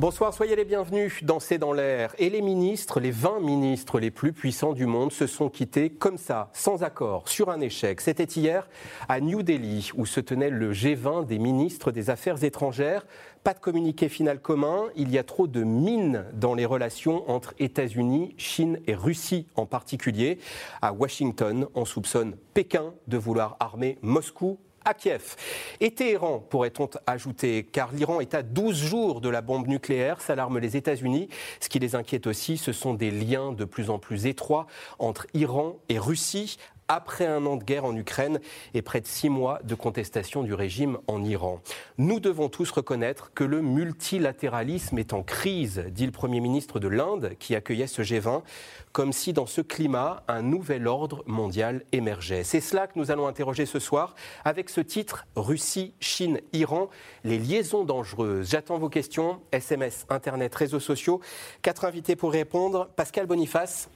Bonsoir, soyez les bienvenus dans C'est dans l'air. Et les ministres, les 20 ministres les plus puissants du monde se sont quittés comme ça, sans accord, sur un échec. C'était hier à New Delhi, où se tenait le G20 des ministres des Affaires étrangères. Pas de communiqué final commun, il y a trop de mines dans les relations entre États-Unis, Chine et Russie en particulier. À Washington, on soupçonne Pékin de vouloir armer Moscou à Kiev. Et Téhéran, pourrait-on ajouter, car l'Iran est à 12 jours de la bombe nucléaire, s'alarment les États-Unis. Ce qui les inquiète aussi, ce sont des liens de plus en plus étroits entre Iran et Russie, après un an de guerre en Ukraine et près de six mois de contestation du régime en Iran. Nous devons tous reconnaître que le multilatéralisme est en crise, dit le Premier ministre de l'Inde qui accueillait ce G20, comme si dans ce climat, un nouvel ordre mondial émergeait. C'est cela que nous allons interroger ce soir avec ce titre Russie, Chine, Iran, les liaisons dangereuses. J'attends vos questions, SMS, Internet, réseaux sociaux. Quatre invités pour répondre. Pascal Boniface,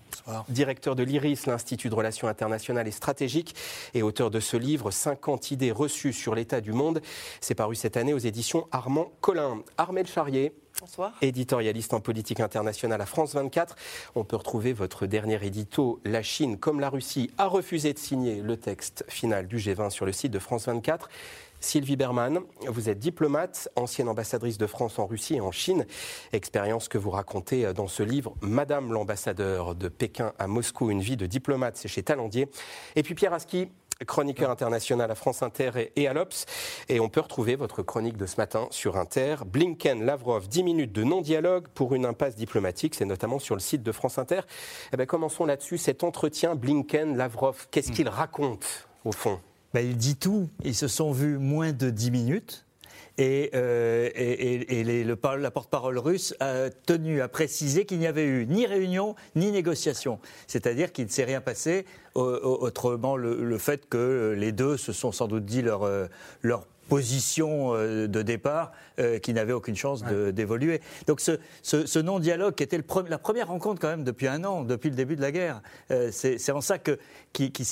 directeur de l'IRIS, l'Institut de Relations internationales et stratégiques, et auteur de ce livre 50 idées reçues sur l'état du monde. C'est paru cette année aux éditions Armand Collin. Armel Charrier. Bonsoir. Éditorialiste en politique internationale à France 24. On peut retrouver votre dernier édito La Chine, comme la Russie, a refusé de signer le texte final du G20 sur le site de France 24. Sylvie Berman, vous êtes diplomate, ancienne ambassadrice de France en Russie et en Chine, expérience que vous racontez dans ce livre Madame l'ambassadeur de Pékin à Moscou, une vie de diplomate, c'est chez Talandier. Et puis Pierre Aski, chroniqueur international à France Inter et à l'Obs. Et on peut retrouver votre chronique de ce matin sur Inter. Blinken, Lavrov, 10 minutes de non-dialogue pour une impasse diplomatique. C'est notamment sur le site de France Inter. Eh bien, commençons là-dessus. Cet entretien Blinken-Lavrov, qu'est-ce qu'il raconte au fond? Ben, il dit tout. Ils se sont vus moins de 10 minutes. Et, euh, et, et le, la porte-parole russe a tenu à préciser qu'il n'y avait eu ni réunion ni négociation. C'est-à-dire qu'il ne s'est rien passé, autrement le, le, fait que les deux se sont sans doute dit leur, euh, leur position euh, de départ euh, qui n'avait aucune chance d'évoluer. Donc ce, ce, non-dialogue qui était le la première rencontre quand même depuis un an, depuis le début de la guerre, euh, c'est en ça que, qui, qui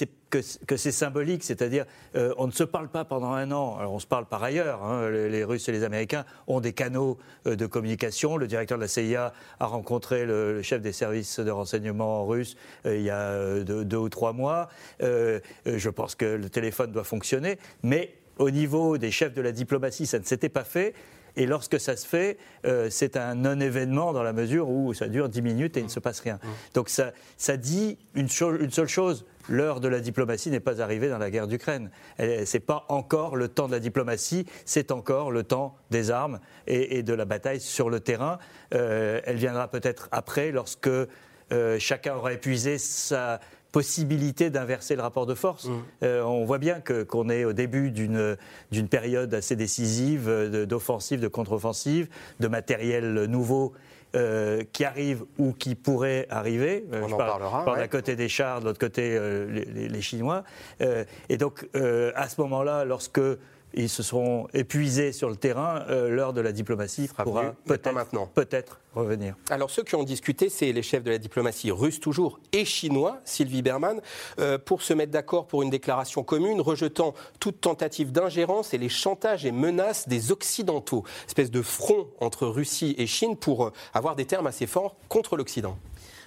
que, c'est symbolique, c'est-à-dire on ne se parle pas pendant un an, alors on se parle par ailleurs, hein, les, Russes et les Américains ont des canaux de communication, le directeur de la CIA a rencontré le, chef des services de renseignement russe il y a deux, deux, ou trois mois, je pense que le téléphone doit fonctionner, mais au niveau des chefs de la diplomatie, ça ne s'était pas fait. Et lorsque ça se fait, euh, c'est un non-événement dans la mesure où ça dure 10 minutes et il ne se passe rien. Mmh. Donc ça, ça dit une, une, seule chose. L'heure de la diplomatie n'est pas arrivée dans la guerre d'Ukraine. Ce n'est pas encore le temps de la diplomatie, c'est encore le temps des armes et, de la bataille sur le terrain. Euh, elle viendra peut-être après, lorsque euh, chacun aura épuisé sa, possibilité d'inverser le rapport de force. Mmh. Euh, on voit bien qu'on est au début d'une période assez décisive d'offensive, de, contre-offensive, de matériel nouveau. Euh, qui arrive ou qui pourrait arriver. Euh, on en parlera. D'un côté des chars, de l'autre côté les, les, Chinois. et donc, à ce moment-là, lorsque ils se seront épuisés sur le terrain, euh, l'heure de la diplomatie pourra peut-être peut revenir. Alors ceux qui ont discuté, c'est les chefs de la diplomatie russe toujours et chinois, Sylvie Berman, euh, pour se mettre d'accord pour une déclaration commune rejetant toute tentative d'ingérence et les chantages et menaces des Occidentaux. Espèce de front entre Russie et Chine pour euh, avoir des termes assez forts contre l'Occident.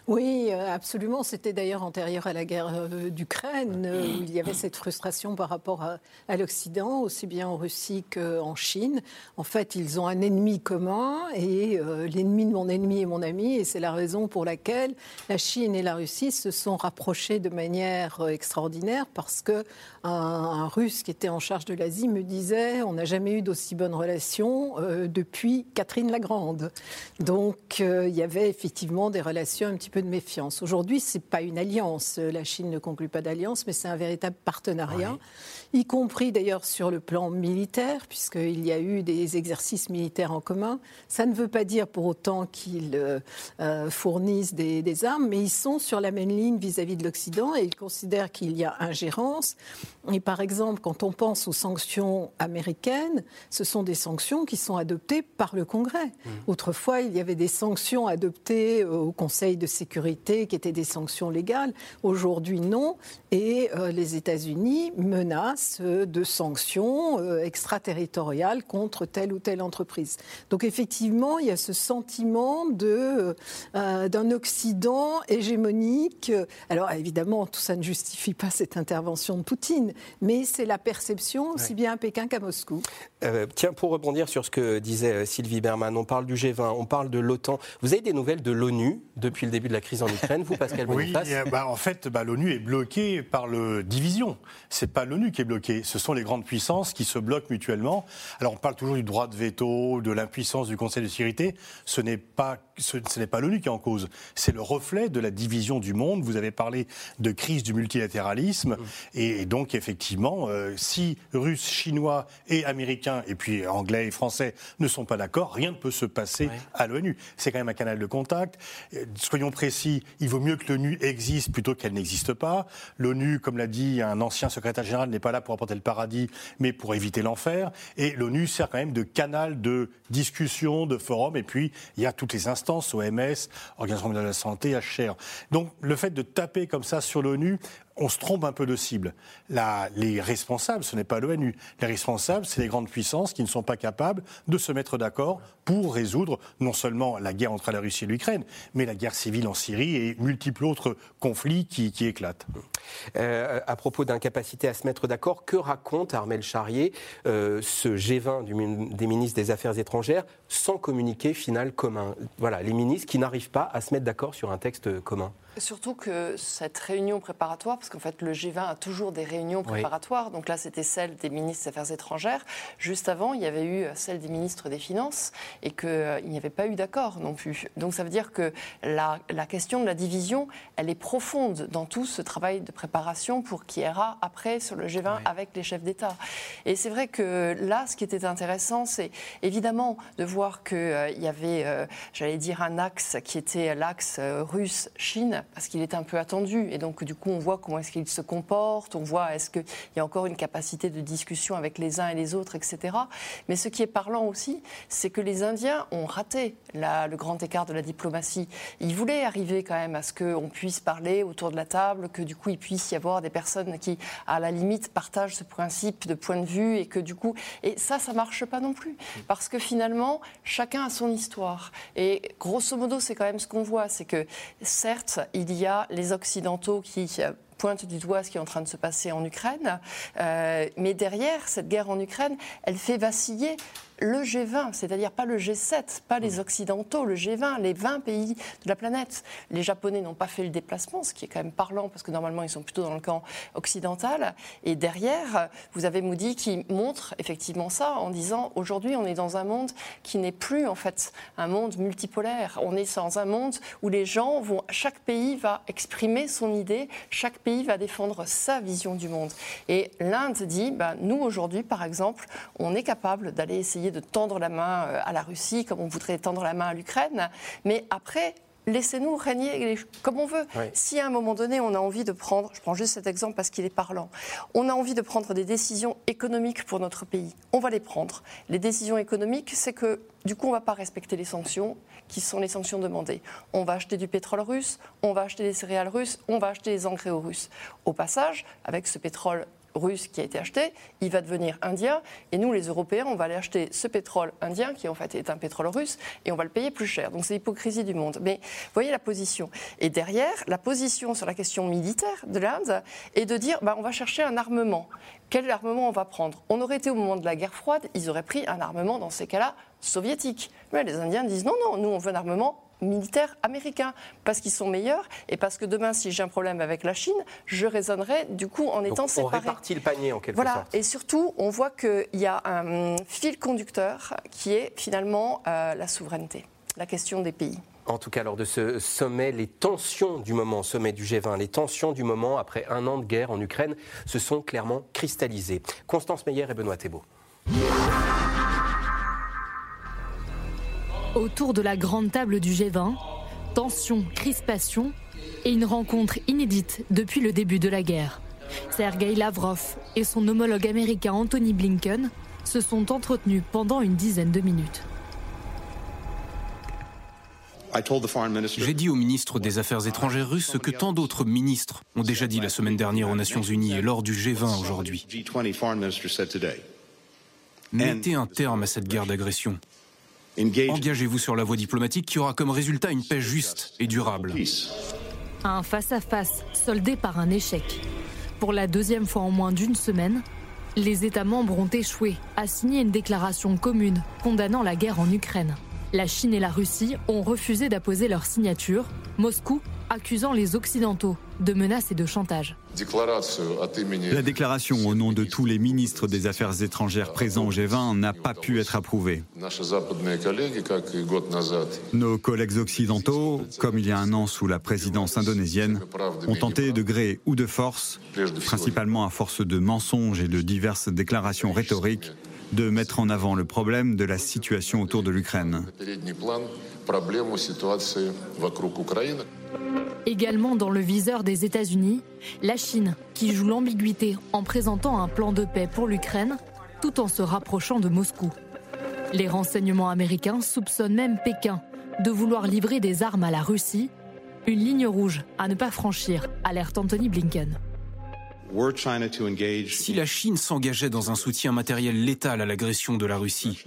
Oui, euh, absolument. C'était d'ailleurs antérieur à la guerre euh, d'Ukraine, euh, où il y avait cette frustration par rapport à, l'Occident, aussi bien en Russie qu'en Chine. En fait, ils ont un ennemi commun, et l'ennemi de mon ennemi est mon ami, et c'est la raison pour laquelle la Chine et la Russie se sont rapprochées de manière extraordinaire, parce que un, Russe qui était en charge de l'Asie me disait on n'a jamais eu d'aussi bonnes relations depuis Catherine la Grande. Donc, il y avait effectivement des relations un petit peu peu de méfiance. Aujourd'hui, ce n'est pas une alliance. La Chine ne conclut pas d'alliance, mais c'est un véritable partenariat, y compris d'ailleurs sur le plan militaire, puisqu'il y a eu des exercices militaires en commun. Ça ne veut pas dire pour autant qu'ils euh, euh, fournissent des, armes, mais ils sont sur la même ligne vis-à-vis de l'Occident et ils considèrent qu'il y a ingérence. Et par exemple, quand on pense aux sanctions américaines, ce sont des sanctions qui sont adoptées par le Congrès. Mmh. Autrefois, il y avait des sanctions adoptées au Conseil de sécurité qui étaient des sanctions légales. Aujourd'hui, non. Et euh, les États-Unis menacent de sanctions extraterritoriales contre telle ou telle entreprise. Donc effectivement, il y a ce sentiment de, euh, d'un Occident hégémonique. Alors évidemment, tout ça ne justifie pas cette intervention de Poutine, mais c'est la perception aussi bien à Pékin qu'à Moscou. Euh, tiens, pour rebondir sur ce que disait euh, Sylvie Berman, on parle du G20, on parle de l'OTAN. Vous avez des nouvelles de l'ONU depuis le début de la crise en Ukraine, vous, Pascal Oui, bah, en fait, bah, l'ONU est bloquée par le division. C'est pas l'ONU qui est bloquée, ce sont les grandes puissances qui se bloquent mutuellement. Alors on parle toujours du droit de veto, de l'impuissance du Conseil de sécurité. Ce n'est pas ce, n'est pas l'ONU qui est en cause, c'est le reflet de la division du monde. Vous avez parlé de crise du multilatéralisme, mmh. et, donc effectivement, euh, si Russes, Chinois et Américains, et puis Anglais et Français ne sont pas d'accord, rien ne peut se passer à l'ONU. C'est quand même un canal de contact. Euh, soyons précis, il vaut mieux que l'ONU existe plutôt qu'elle n'existe pas. L'ONU, comme l'a dit un ancien secrétaire général, n'est pas là pour apporter le paradis, mais pour éviter l'enfer. Et l'ONU sert quand même de canal de discussion, de forum, et puis il y a toutes les instances OMS, Organisation mondiale de la santé, HR. Donc le fait de taper comme ça sur l'ONU, on se trompe un peu de cible. les responsables, ce n'est pas l'ONU. Les responsables, c'est les grandes puissances qui ne sont pas capables de se mettre d'accord pour résoudre non seulement la guerre entre la Russie et l'Ukraine, mais la guerre civile en Syrie et multiples autres conflits qui, éclatent. Euh, à propos d'incapacité à se mettre d'accord, que raconte Armel Charrier, euh, ce G20 des ministres des Affaires étrangères, sans communiqué final commun? Voilà, les ministres qui n'arrivent pas à se mettre d'accord sur un texte commun. Surtout que cette réunion préparatoire, parce qu'en fait le G20 a toujours des réunions préparatoires, donc là c'était celle des ministres des Affaires étrangères. Juste avant, il y avait eu celle des ministres des Finances et qu'il euh, n'y avait pas eu d'accord non plus. Donc ça veut dire que la, question de la division, elle est profonde dans tout ce travail de préparation pour qui ira après sur le G20 avec les chefs d'État. Et c'est vrai que là, ce qui était intéressant, c'est évidemment de voir qu'il euh, y avait, euh, j'allais dire, un axe qui était l'axe russe-Chine parce qu'il est un peu attendu. Et donc, du coup, on voit comment est-ce qu'il se comporte, on voit est-ce qu'il y a encore une capacité de discussion avec les uns et les autres, etc. Mais ce qui est parlant aussi, c'est que les Indiens ont raté le grand écart de la diplomatie. Ils voulaient arriver quand même à ce qu'on puisse parler autour de la table, que du coup, il puisse y avoir des personnes qui, à la limite, partagent ce principe de point de vue et que du coup, et ça, ça marche pas non plus. Parce que finalement, chacun a son histoire. Et grosso modo, c'est quand même ce qu'on voit, c'est que certes, il y a les Occidentaux qui euh, pointent du doigt ce qui est en train de se passer en Ukraine. Euh, mais derrière, cette guerre en Ukraine, elle fait vaciller le G20, c'est-à-dire pas le G7, pas les Occidentaux, le G20, les 20 pays de la planète. Les Japonais n'ont pas fait le déplacement, ce qui est quand même parlant, parce que normalement ils sont plutôt dans le camp occidental. Et derrière, vous avez Moody qui montre effectivement ça en disant aujourd'hui on est dans un monde qui n'est plus en fait un monde multipolaire. On est dans un monde où les gens vont, chaque pays va exprimer son idée, chaque pays va défendre sa vision du monde. Et l'Inde dit, bah, nous aujourd'hui par exemple, on est capable d'aller essayer de tendre la main euh, à la Russie comme on voudrait tendre la main à l'Ukraine. Mais après, laissez-nous régner comme on veut. Si à un moment donné, on a envie de prendre, je prends juste cet exemple parce qu'il est parlant, on a envie de prendre des décisions économiques pour notre pays, on va les prendre. Les décisions économiques, c'est que du coup, on ne va pas respecter les sanctions qui sont les sanctions demandées. On va acheter du pétrole russe, on va acheter des céréales russes, on va acheter des engrais aux Russes. Au passage, avec ce pétrole russe qui a été acheté, il va devenir indien. Et nous, les Européens, on va aller acheter ce pétrole indien, qui en fait est un pétrole russe, et on va le payer plus cher. Donc c'est l'hypocrisie du monde. Mais voyez la position. Et derrière, la position sur la question militaire de l'Inde est de dire bah, on va chercher un armement. Quel armement on va prendre? On aurait été au moment de la guerre froide, ils auraient pris un armement dans ces cas-là soviétique. Mais les Indiens disent non, non, nous on veut un armement militaires américains, parce qu'ils sont meilleurs et parce que demain, si j'ai un problème avec la Chine, je raisonnerai du coup en étant séparé. On répartit le panier en quelque voilà. sorte. Et surtout, on voit qu'il y a un fil conducteur qui est finalement euh, la souveraineté, la question des pays. En tout cas, lors de ce sommet, les tensions du moment, sommet du G20, les tensions du moment après un an de guerre en Ukraine se sont clairement cristallisées. Constance Meyer et Benoît Thébault. Autour de la grande table du G20, tension, crispation et une rencontre inédite depuis le début de la guerre. Sergei Lavrov et son homologue américain Anthony Blinken se sont entretenus pendant une dizaine de minutes. J'ai dit au ministre des Affaires étrangères russe ce que tant d'autres ministres ont déjà dit la semaine dernière aux Nations Unies et lors du G20 aujourd'hui. Mettez un terme à cette guerre d'agression. Engagez-vous sur la voie diplomatique qui aura comme résultat une paix juste et durable. Un face-à-face soldé par un échec. Pour la deuxième fois en moins d'une semaine, les États membres ont échoué à signer une déclaration commune condamnant la guerre en Ukraine. La Chine et la Russie ont refusé d'apposer leur signature, Moscou accusant les Occidentaux de menaces et de chantage. La déclaration au nom de tous les ministres des Affaires étrangères présents au G20 n'a pas pu être approuvée. Nos collègues occidentaux, comme il y a un an sous la présidence indonésienne, ont tenté de gré ou de force, principalement à force de mensonges et de diverses déclarations rhétoriques, de mettre en avant le problème de la situation autour de l'Ukraine. Également dans le viseur des États-Unis, la Chine, qui joue l'ambiguïté en présentant un plan de paix pour l'Ukraine, tout en se rapprochant de Moscou. Les renseignements américains soupçonnent même Pékin de vouloir livrer des armes à la Russie, une ligne rouge à ne pas franchir, alerte Anthony Blinken. Si la Chine s'engageait dans un soutien matériel létal à l'agression de la Russie,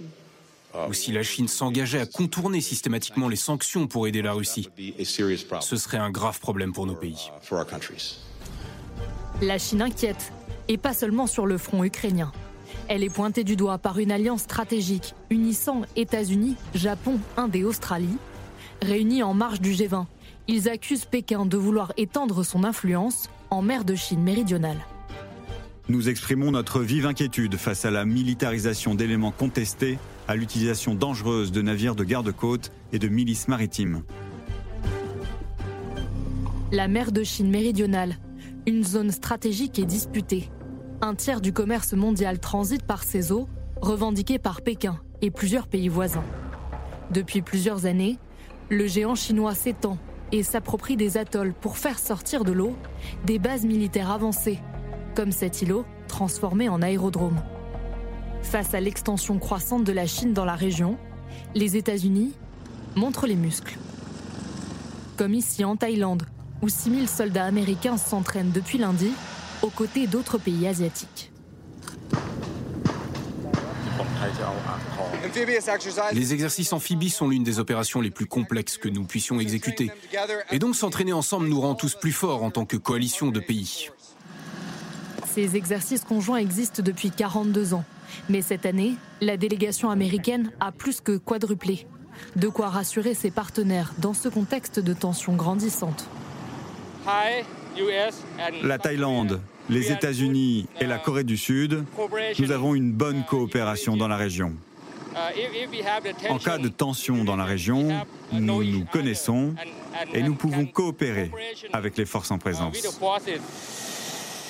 ou si la Chine s'engageait à contourner systématiquement les sanctions pour aider la Russie, ce serait un grave problème pour nos pays. La Chine inquiète, et pas seulement sur le front ukrainien. Elle est pointée du doigt par une alliance stratégique unissant États-Unis, Japon, Inde et Australie. Réunis en marge du G20, ils accusent Pékin de vouloir étendre son influence en mer de Chine méridionale. Nous exprimons notre vive inquiétude face à la militarisation d'éléments contestés, à l'utilisation dangereuse de navires de garde-côte et de milices maritimes. La mer de Chine méridionale, une zone stratégique et disputée. Un tiers du commerce mondial transite par ces eaux, revendiquées par Pékin et plusieurs pays voisins. Depuis plusieurs années, le géant chinois s'étend et s'approprie des atolls pour faire sortir de l'eau des bases militaires avancées comme cet îlot transformé en aérodrome. Face à l'extension croissante de la Chine dans la région, les États-Unis montrent les muscles. Comme ici en Thaïlande, où 6000 soldats américains s'entraînent depuis lundi aux côtés d'autres pays asiatiques. Les exercices amphibies sont l'une des opérations les plus complexes que nous puissions exécuter. Et donc s'entraîner ensemble nous rend tous plus forts en tant que coalition de pays. Ces exercices conjoints existent depuis 42 ans. Mais cette année, la délégation américaine a plus que quadruplé. De quoi rassurer ses partenaires dans ce contexte de tensions grandissantes. La Thaïlande, les États-Unis et la Corée du Sud, nous avons une bonne coopération dans la région. En cas de tension dans la région, nous nous connaissons et nous pouvons coopérer avec les forces en présence.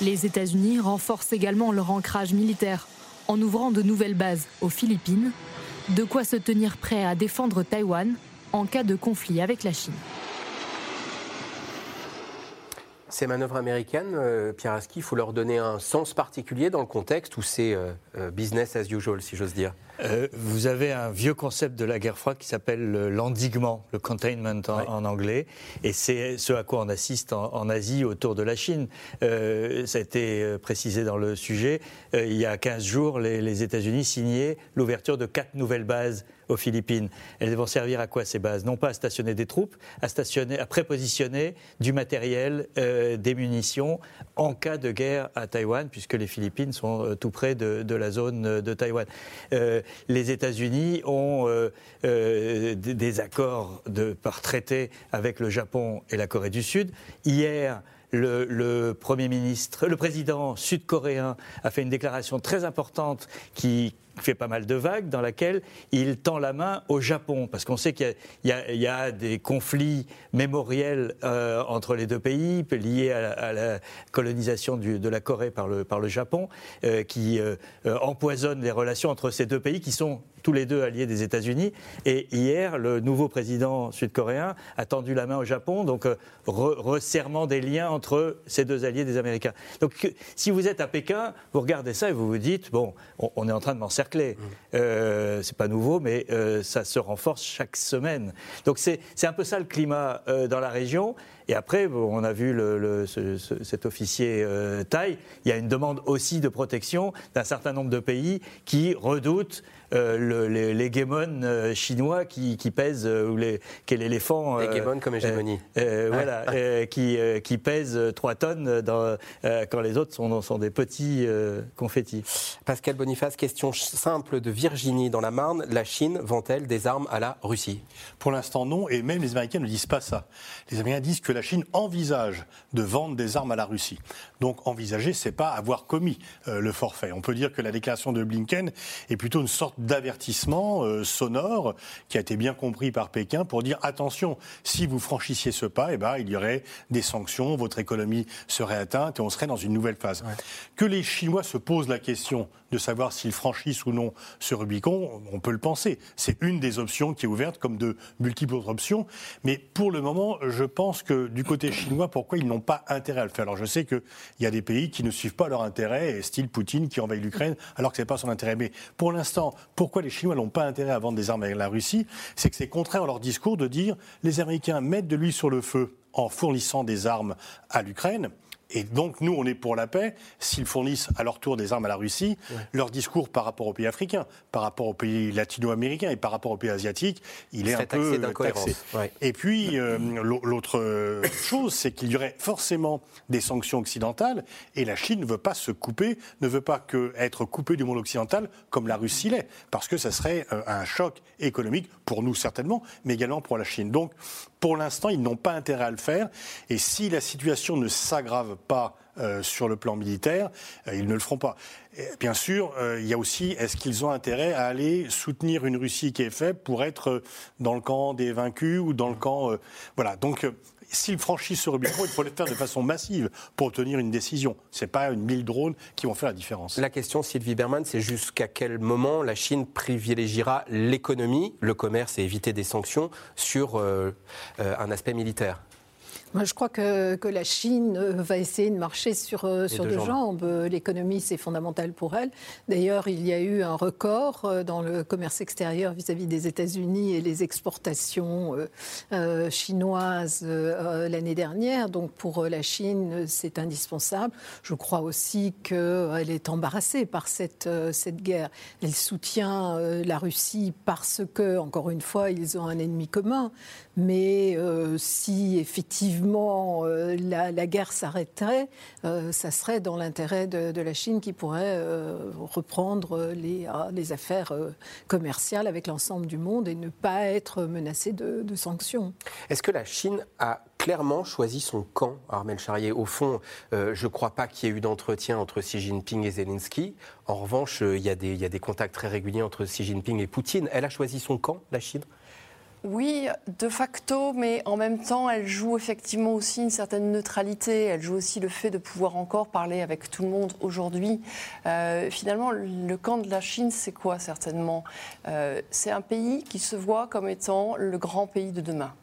Les États-Unis renforcent également leur ancrage militaire en ouvrant de nouvelles bases aux Philippines, de quoi se tenir prêt à défendre Taïwan en cas de conflit avec la Chine. Ces manœuvres américaines, euh, Pierre Aski, il faut leur donner un sens particulier dans le contexte où c'est euh, euh, business as usual, si j'ose dire Vous avez un vieux concept de la guerre froide qui s'appelle l'endiguement, le containment en, anglais, et c'est ce à quoi on assiste en, Asie autour de la Chine. ça a été précisé dans le sujet. il y a 15 jours, les, les États-Unis signaient l'ouverture de quatre nouvelles bases aux Philippines. Elles vont servir à quoi ces bases? Non pas à stationner des troupes, à, stationner, à prépositionner du matériel, euh, des munitions en cas de guerre à Taïwan, puisque les Philippines sont euh, tout près de, la zone de Taïwan. Euh, les États-Unis ont des accords par traité avec le Japon et la Corée du Sud. Hier, le, Premier ministre, le président sud-coréen a fait une déclaration très importante qui fait pas mal de vagues, dans laquelle il tend la main au Japon, parce qu'on sait qu'il y, a des conflits mémoriels euh, entre les deux pays, liés à, la colonisation de la Corée par le, Japon, euh, qui euh, empoisonnent les relations entre ces deux pays qui sont tous les deux alliés des États-Unis. Et hier, le nouveau président sud-coréen a tendu la main au Japon, donc resserrement des liens entre ces deux alliés des Américains. Donc si vous êtes à Pékin, vous regardez ça et vous vous dites, bon, on, est en train de m'encercler. Ce mmh. Euh, c'est pas nouveau, mais euh, ça se renforce chaque semaine. Donc c'est un peu ça le climat euh, dans la région. Et après, on a vu le, cet officier euh, Thaï, il y a une demande aussi de protection d'un certain nombre de pays qui redoutent euh, l'hégémon euh, chinois qui, pèse, ou les, est l'éléphant. Hégémon comme hégémonie. Voilà, qui, qui, pèse 3 tonnes dans, quand les autres sont, sont des petits confettis. Pascal Boniface, question simple de Virginie dans la Marne. La Chine vend-elle des armes à la Russie? Pour l'instant, non, et même les Américains ne disent pas ça. Les Américains disent que la Chine envisage de vendre des armes à la Russie. Donc envisager, c'est pas avoir commis euh, le forfait. On peut dire que la déclaration de Blinken est plutôt une sorte d'avertissement euh, sonore qui a été bien compris par Pékin pour dire attention, si vous franchissiez ce pas, eh ben, il y aurait des sanctions, votre économie serait atteinte et on serait dans une nouvelle phase. Que les Chinois se posent la question de savoir s'ils franchissent ou non ce Rubicon, on peut le penser. C'est une des options qui est ouverte, comme de multiples autres options. Mais pour le moment, je pense que du côté chinois, pourquoi ils n'ont pas intérêt à le faire? Alors je sais qu'il y a des pays qui ne suivent pas leur intérêt, style Poutine qui envahit l'Ukraine, alors que ce n'est pas son intérêt. Mais pour l'instant, pourquoi les Chinois n'ont pas intérêt à vendre des armes à la Russie? C'est que c'est contraire à leur discours de dire les Américains mettent de l'huile sur le feu en fournissant des armes à l'Ukraine. Et donc, nous, on est pour la paix. S'ils fournissent à leur tour des armes à la Russie, leur discours par rapport aux pays africains, par rapport aux pays latino-américains et par rapport aux pays asiatiques, il est un peu taxé. Et puis, euh, l'autre chose, c'est qu'il y aurait forcément des sanctions occidentales et la Chine ne veut pas se couper, ne veut pas que être coupée du monde occidental comme la Russie l'est, parce que ça serait euh, un choc économique pour nous certainement, mais également pour la Chine. Donc, pour l'instant, ils n'ont pas intérêt à le faire. Et si la situation ne s'aggrave pas euh, sur le plan militaire, euh, ils ne le feront pas. bien sûr, euh, il y a aussi, est-ce qu'ils ont intérêt à aller soutenir une Russie qui est faible pour être dans le camp des vaincus ou dans le camp... voilà, donc s'ils franchissent ce Rubicon, il faut le faire de façon massive pour obtenir une décision. Ce n'est pas une mille drones qui vont faire la différence. La question, Sylvie Berman, c'est jusqu'à quel moment la Chine privilégiera l'économie, le commerce et éviter des sanctions sur un aspect militaire? Moi, je crois que, que, la Chine euh, va essayer de marcher sur, euh, sur deux, jambes. L'économie, c'est fondamental pour elle. D'ailleurs, il y a eu un record euh, dans le commerce extérieur vis-à-vis des États-Unis et les exportations chinoises l'année dernière. Donc, pour la Chine, c'est indispensable. Je crois aussi qu'elle est embarrassée par cette, cette guerre. Elle soutient la Russie parce que, encore une fois, ils ont un ennemi commun. Mais si effectivement euh, la, guerre s'arrêterait, euh, ça serait dans l'intérêt de, la Chine qui pourrait euh, reprendre les, affaires commerciales avec l'ensemble du monde et ne pas être menacée de, sanctions. Est-ce que la Chine a clairement choisi son camp, Armel Charrier? Au fond, je ne crois pas qu'il y ait eu d'entretien entre Xi Jinping et Zelensky. En revanche, il y, y, a des contacts très réguliers entre Xi Jinping et Poutine. Elle a choisi son camp, la Chine? Oui, de facto, mais en même temps, elle joue effectivement aussi une certaine neutralité. Elle joue aussi le fait de pouvoir encore parler avec tout le monde aujourd'hui. Euh, finalement, le camp de la Chine, c'est quoi certainement? Euh, C'est un pays qui se voit comme étant le grand pays de demain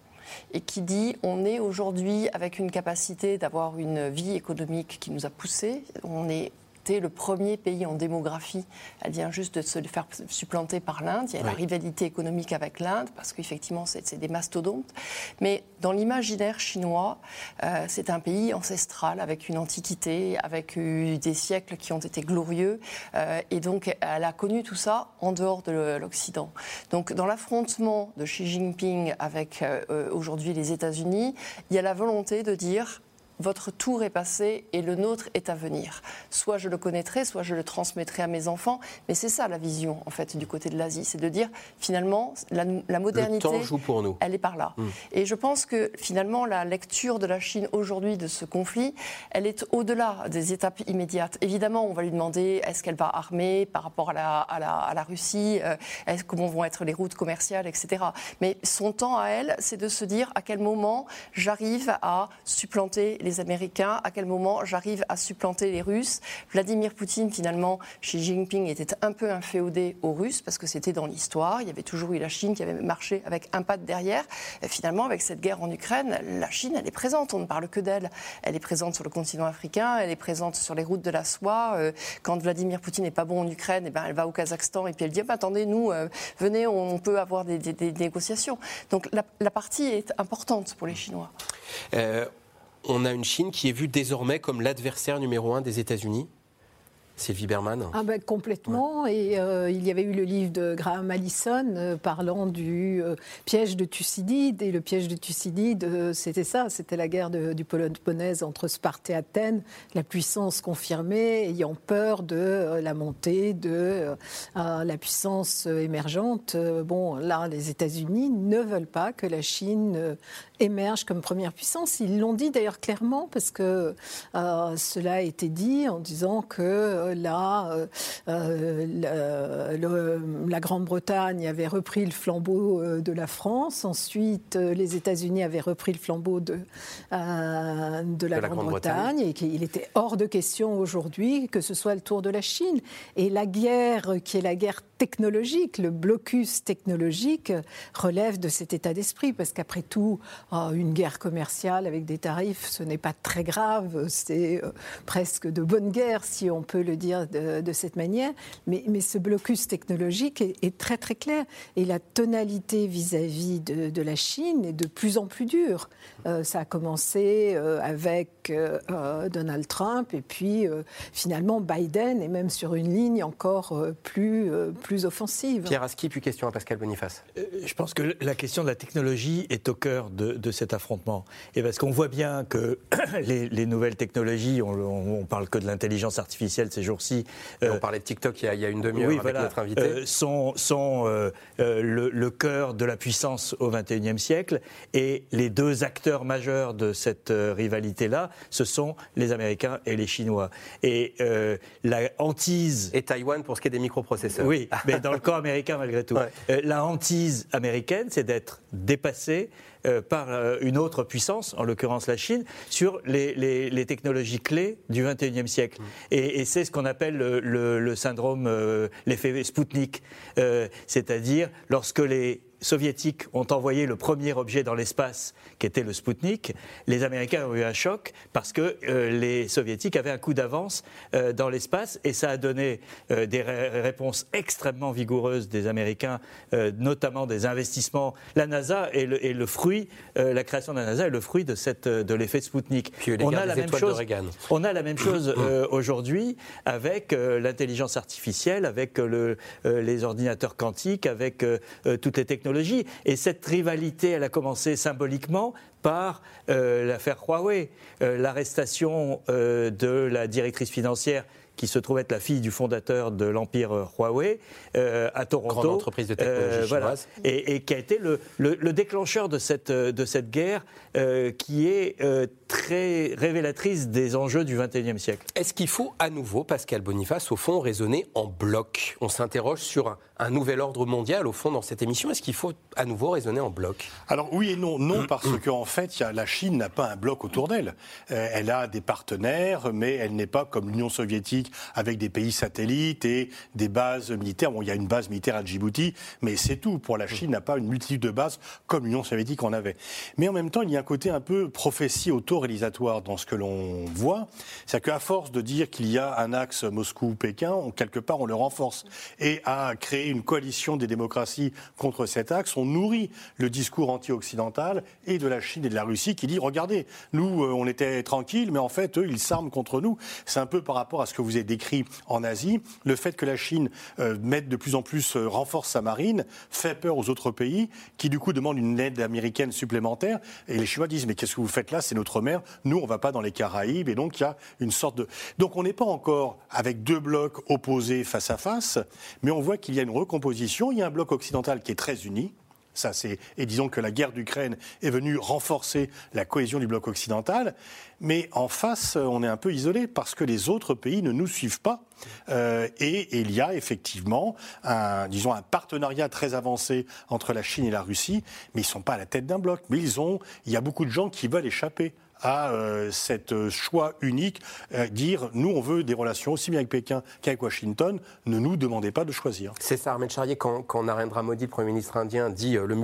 et qui dit on est aujourd'hui avec une capacité d'avoir une vie économique qui nous a poussé. On est le premier pays en démographie. Elle vient juste de se faire supplanter par l'Inde. Il y a la rivalité économique avec l'Inde, parce qu'effectivement, c'est des mastodontes. Mais dans l'imaginaire chinois, euh, c'est un pays ancestral, avec une antiquité, avec des siècles qui ont été glorieux. Euh, et donc, elle a connu tout ça en dehors de l'Occident. Donc, dans l'affrontement de Xi Jinping avec euh, aujourd'hui les États-Unis, il y a la volonté de dire votre tour est passé et le nôtre est à venir. Soit je le connaîtrai, soit je le transmettrai à mes enfants. Mais c'est ça la vision, en fait, du côté de l'Asie. C'est de dire, finalement, la, modernité, pour nous. elle est par là. Hmm. Et je pense que, finalement, la lecture de la Chine aujourd'hui de ce conflit, elle est au-delà des étapes immédiates. Évidemment, on va lui demander, est-ce qu'elle va armer par rapport à la, à la, Russie euh, Comment vont être les routes commerciales, etc. Mais son temps à elle, c'est de se dire à quel moment j'arrive à supplanter les Américains, à quel moment j'arrive à supplanter les Russes. Vladimir Poutine, finalement, Xi Jinping était un peu inféodé aux Russes parce que c'était dans l'histoire. Il y avait toujours eu la Chine qui avait marché avec un pas de derrière. Et finalement, avec cette guerre en Ukraine, la Chine, elle est présente. On ne parle que d'elle. Elle est présente sur le continent africain, elle est présente sur les routes de la soie. Euh, quand Vladimir Poutine n'est pas bon en Ukraine, eh ben, elle va au Kazakhstan et puis elle dit ah, attendez, nous, euh, venez, on peut avoir des, négociations. Donc la, la, partie est importante pour les Chinois. Euh, on a une Chine qui est vue désormais comme l'adversaire numéro un des États-Unis Sylvie Berman ah ben, Complètement. Et euh, il y avait eu le livre de Graham Allison euh, parlant du euh, piège de Thucydide. Et le piège de Thucydide, c'était ça c'était la guerre du Polonaise entre Sparte et Athènes, la puissance confirmée ayant peur de la montée de la puissance émergente. bon, là, les États-Unis ne veulent pas que la Chine émerge comme première puissance. Ils l'ont dit d'ailleurs clairement parce que cela a été dit en disant que là, euh, euh, la Grande-Bretagne avait repris le flambeau euh, de la France. Ensuite, les États-Unis avaient repris le flambeau de, de la, Grande-Bretagne et qu'il était hors de question aujourd'hui que ce soit le tour de la Chine. Et la guerre, qui est la guerre technologique, le blocus technologique, relève de cet état d'esprit parce qu'après tout, une guerre commerciale avec des tarifs, ce n'est pas très grave, c'est presque de bonne guerre si on peut le dire de, cette manière, mais, mais, ce blocus technologique est, très très clair. Et la tonalité vis-à-vis de, la Chine est de plus en plus dure. Euh, ça a commencé euh, avec euh, Donald Trump et puis finalement Biden est même sur une ligne encore plus, plus offensive. Pierre Aski, puis question à Pascal Boniface. je pense que la question de la technologie est au cœur de, cet affrontement. Et parce qu'on voit bien que les, nouvelles technologies, on, on parle que de l'intelligence artificielle ces jours-ci. on euh, parlait de TikTok il y a, une demi-heure avec notre invité. Euh, sont, sont euh, le, cœur de la puissance au XXIe siècle. Et les deux acteurs majeurs de cette rivalité-là, ce sont les Américains et les Chinois. Et la hantise. Et Taïwan pour ce qui est des microprocesseurs. Oui, mais dans le camp américain malgré tout. la hantise américaine, c'est d'être dépassée euh, par euh, une autre puissance, en l'occurrence la Chine, sur les, technologies clés du XXIe siècle. Mm. Et, c'est ce qu'on appelle le, syndrome, euh, l'effet Spoutnik, c'est-à-dire lorsque les soviétiques ont envoyé le premier objet dans l'espace, qui était le Sputnik, les Américains ont eu un choc parce que euh, les soviétiques avaient un coup d'avance euh, dans l'espace et ça a donné euh, des réponses extrêmement vigoureuses des Américains, notamment des investissements. La NASA est le, fruit, la création de la NASA est le fruit de, cette, de l'effet Sputnik. on, a la même chose, on a la même chose aujourd'hui avec l'intelligence artificielle, avec le, les ordinateurs quantiques, avec toutes les technologies et cette rivalité, elle a commencé symboliquement par euh, l'affaire Huawei, euh, l'arrestation euh, de la directrice financière qui se trouve être la fille du fondateur de l'empire Huawei à Toronto. Grande entreprise de technologie chinoise. Et, qui a été le, le, déclencheur de cette, de cette guerre qui est très révélatrice des enjeux du XXIe siècle. Est-ce qu'il faut à nouveau, Pascal Boniface, au fond, raisonner en bloc? On s'interroge sur un, un nouvel ordre mondial, au fond, dans cette émission Est-ce qu'il faut à nouveau raisonner en bloc? Alors oui et non. Non, parce qu'en fait, y a, la Chine n'a pas un bloc autour d'elle. Euh, elle a des partenaires, mais elle n'est pas comme l'Union soviétique avec des pays satellites et des bases militaires. Bon, il y a une base militaire à Djibouti, mais c'est tout. Pour la Chine, n'a pas une multitude de bases comme l'Union soviétique en avait. Mais en même temps, il y a un côté un peu prophétie auto-réalisatoire dans ce que l'on voit. C'est qu'à force de dire qu'il y a un axe Moscou-Pékin, quelque part, on le renforce. Et à créer une coalition des démocraties contre cet axe, on nourrit le discours anti-occidental et de la Chine et de la Russie qui dit regardez, nous, euh, on était tranquilles, mais en fait, eux, ils s'arment contre nous. C'est un peu par rapport à ce que vous décrit en Asie, le fait que la Chine mette de plus en plus, renforce sa marine, fait peur aux autres pays qui du coup demandent une aide américaine supplémentaire. Et les Chinois disent mais qu'est-ce que vous faites là? C'est notre mer. Nous, on va pas dans les Caraïbes. Et donc il y a une sorte de. Donc on n'est pas encore avec deux blocs opposés face à face, mais on voit qu'il y a une recomposition. Il y a un bloc occidental qui est très uni, ça, c'est et disons que la guerre d'Ukraine est venue renforcer la cohésion du bloc occidental. Mais en face, on est un peu isolé parce que les autres pays ne nous suivent pas. Euh, et, il y a effectivement un, disons, un partenariat très avancé entre la Chine et la Russie, mais ils ne sont pas à la tête d'un bloc. Mais ils ont, il y a beaucoup de gens qui veulent échapper à euh, cette choix unique, euh, dire nous on veut des relations aussi bien avec Pékin qu'avec Washington, ne nous demandez pas de choisir. C'est ça, Ahmed Charrier, quand, quand, Narendra Modi, le Premier ministre indien, dit euh, le,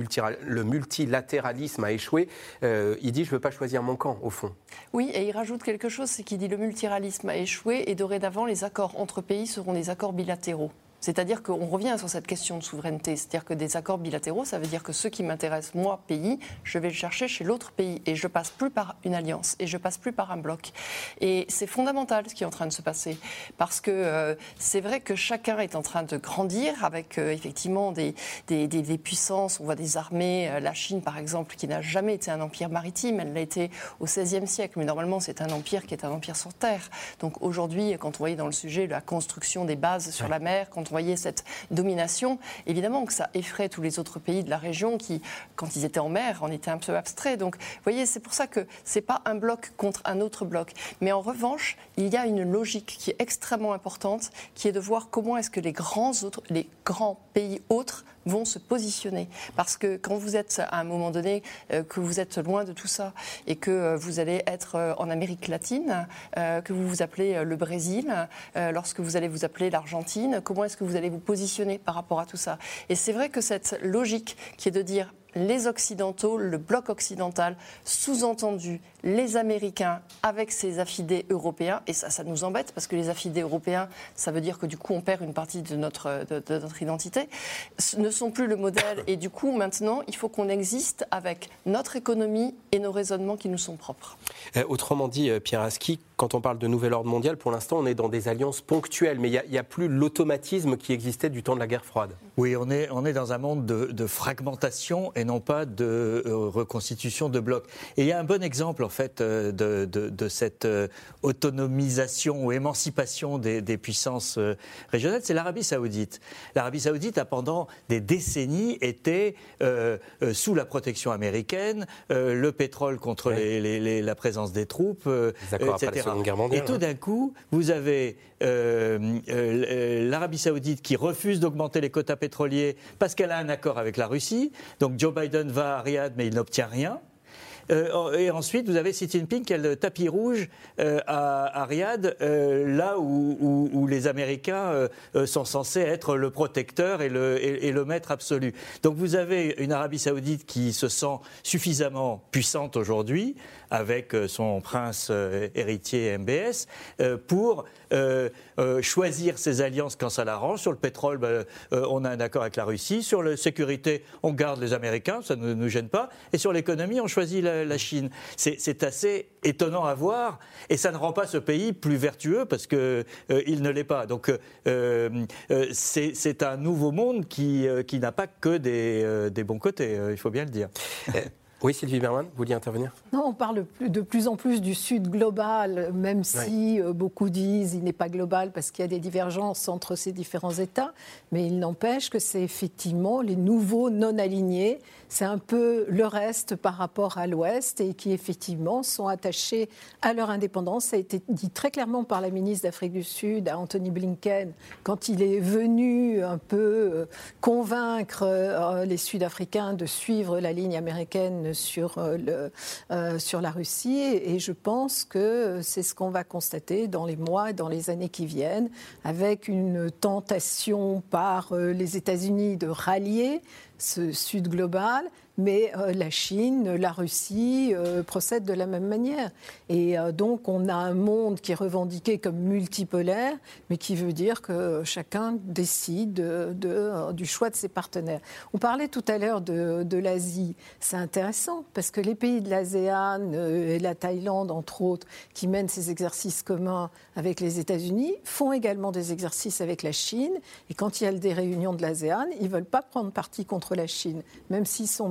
le, multilatéralisme a échoué, il dit je ne veux pas choisir mon camp, au fond. Oui, et il rajoute quelque chose, c'est qu'il dit le multilatéralisme a échoué et dorénavant les accords entre pays seront des accords bilatéraux. C'est-à-dire qu'on revient sur cette question de souveraineté. C'est-à-dire que des accords bilatéraux, ça veut dire que ce qui m'intéresse, moi, pays, je vais le chercher chez l'autre pays. Et je passe plus par une alliance. Et je passe plus par un bloc. Et c'est fondamental ce qui est en train de se passer. Parce que euh, c'est vrai que chacun est en train de grandir avec euh, effectivement des, des, des, puissances. On voit des armées. Euh, la Chine, par exemple, qui n'a jamais été un empire maritime. Elle l'a été au XVIe siècle. Mais normalement, c'est un empire qui est un empire sur terre. Donc aujourd'hui, quand on voyait dans le sujet la construction des bases sur la mer, quand voyez cette domination, évidemment que ça effraie tous les autres pays de la région qui, quand ils étaient en mer, en étaient un peu abstraits. Donc, vous voyez, c'est pour ça que c'est pas un bloc contre un autre bloc. Mais en revanche, il y a une logique qui est extrêmement importante, qui est de voir comment est-ce que les grands, autres, les grands pays autres vont se positionner. Parce que quand vous êtes à un moment donné, euh, que vous êtes loin de tout ça et que euh, vous allez être euh, en Amérique latine, que vous vous appelez le Brésil, lorsque vous allez vous appeler l'Argentine, comment est-ce que vous allez vous positionner par rapport à tout ça? Et c'est vrai que cette logique qui est de dire les Occidentaux, le bloc occidental, sous-entendu les Américains avec ses affidés européens, et ça, ça nous embête parce que les affidés européens, ça veut dire que du coup on perd une partie de notre, de, notre identité, ne sont plus le modèle, et du coup maintenant il faut qu'on existe avec notre économie et nos raisonnements qui nous sont propres. Euh, autrement dit, euh, Pierre Aski, quand on parle de nouvel ordre mondial, pour l'instant on est dans des alliances ponctuelles, mais il n'y a, plus l'automatisme qui existait du temps de la guerre froide. Oui, on est, on est dans un monde de, de fragmentation et non pas de euh, reconstitution de blocs. Et il y a un bon exemple en fait euh, de, de, cette euh, autonomisation ou émancipation des, des puissances régionales, c'est l'Arabie saoudite. L'Arabie saoudite a pendant des décennies été sous la protection américaine, le pétrole contre les, la présence des troupes, etc. et tout d'un coup, vous avez l'Arabie saoudite qui refuse d'augmenter les quotas pétroliers parce qu'elle a un accord avec la Russie. Donc Joe Biden va à Riyad, mais il n'obtient rien. Euh, et ensuite, vous avez Xi Jinping qui a le tapis rouge euh, à, Riyad, euh, là où, les Américains sont censés être le protecteur et le, et le, maître absolu. Donc vous avez une Arabie saoudite qui se sent suffisamment puissante aujourd'hui, avec son prince héritier MBS, pour choisir ses alliances quand ça l'arrange. Sur le pétrole, ben, on a un accord avec la Russie. Sur la sécurité, on garde les Américains, ça ne nous gêne pas. Et sur l'économie, on choisit la Chine. C'est assez étonnant à voir et ça ne rend pas ce pays plus vertueux parce qu'il euh, ne l'est pas. Donc euh, euh, c'est un nouveau monde qui, n'a pas que des bons côtés, il faut bien le dire. Oui, Sylvie Berman, vous vouliez intervenir? Non, on parle de plus en plus du Sud global, même si euh, beaucoup disent il n'est pas global parce qu'il y a des divergences entre ces différents États, mais il n'empêche que c'est effectivement les nouveaux non alignés, c'est un peu le reste par rapport à l'Ouest et qui effectivement sont attachés à leur indépendance. Ça a été dit très clairement par la ministre d'Afrique du Sud, à Anthony Blinken, quand il est venu un peu euh, convaincre euh, les Sud-Africains de suivre la ligne américaine sur, euh, euh, sur la Russie. Et je pense que c'est ce qu'on va constater dans les mois et dans les années qui viennent, avec une tentation par euh, les États-Unis de rallier ce Sud global, mais euh, la Chine, la Russie euh, procèdent de la même manière. Et euh, donc on a un monde qui est revendiqué comme multipolaire, mais qui veut dire que chacun décide de, du choix de ses partenaires. On parlait tout à l'heure de, de l'Asie. C'est intéressant parce que les pays de l'ASEAN et la Thaïlande, entre autres, qui mènent ces exercices communs avec les États-Unis, font également des exercices avec la Chine. Et quand il y a des réunions de l'ASEAN, ils ne veulent pas prendre parti contre la Chine, même s'ils sont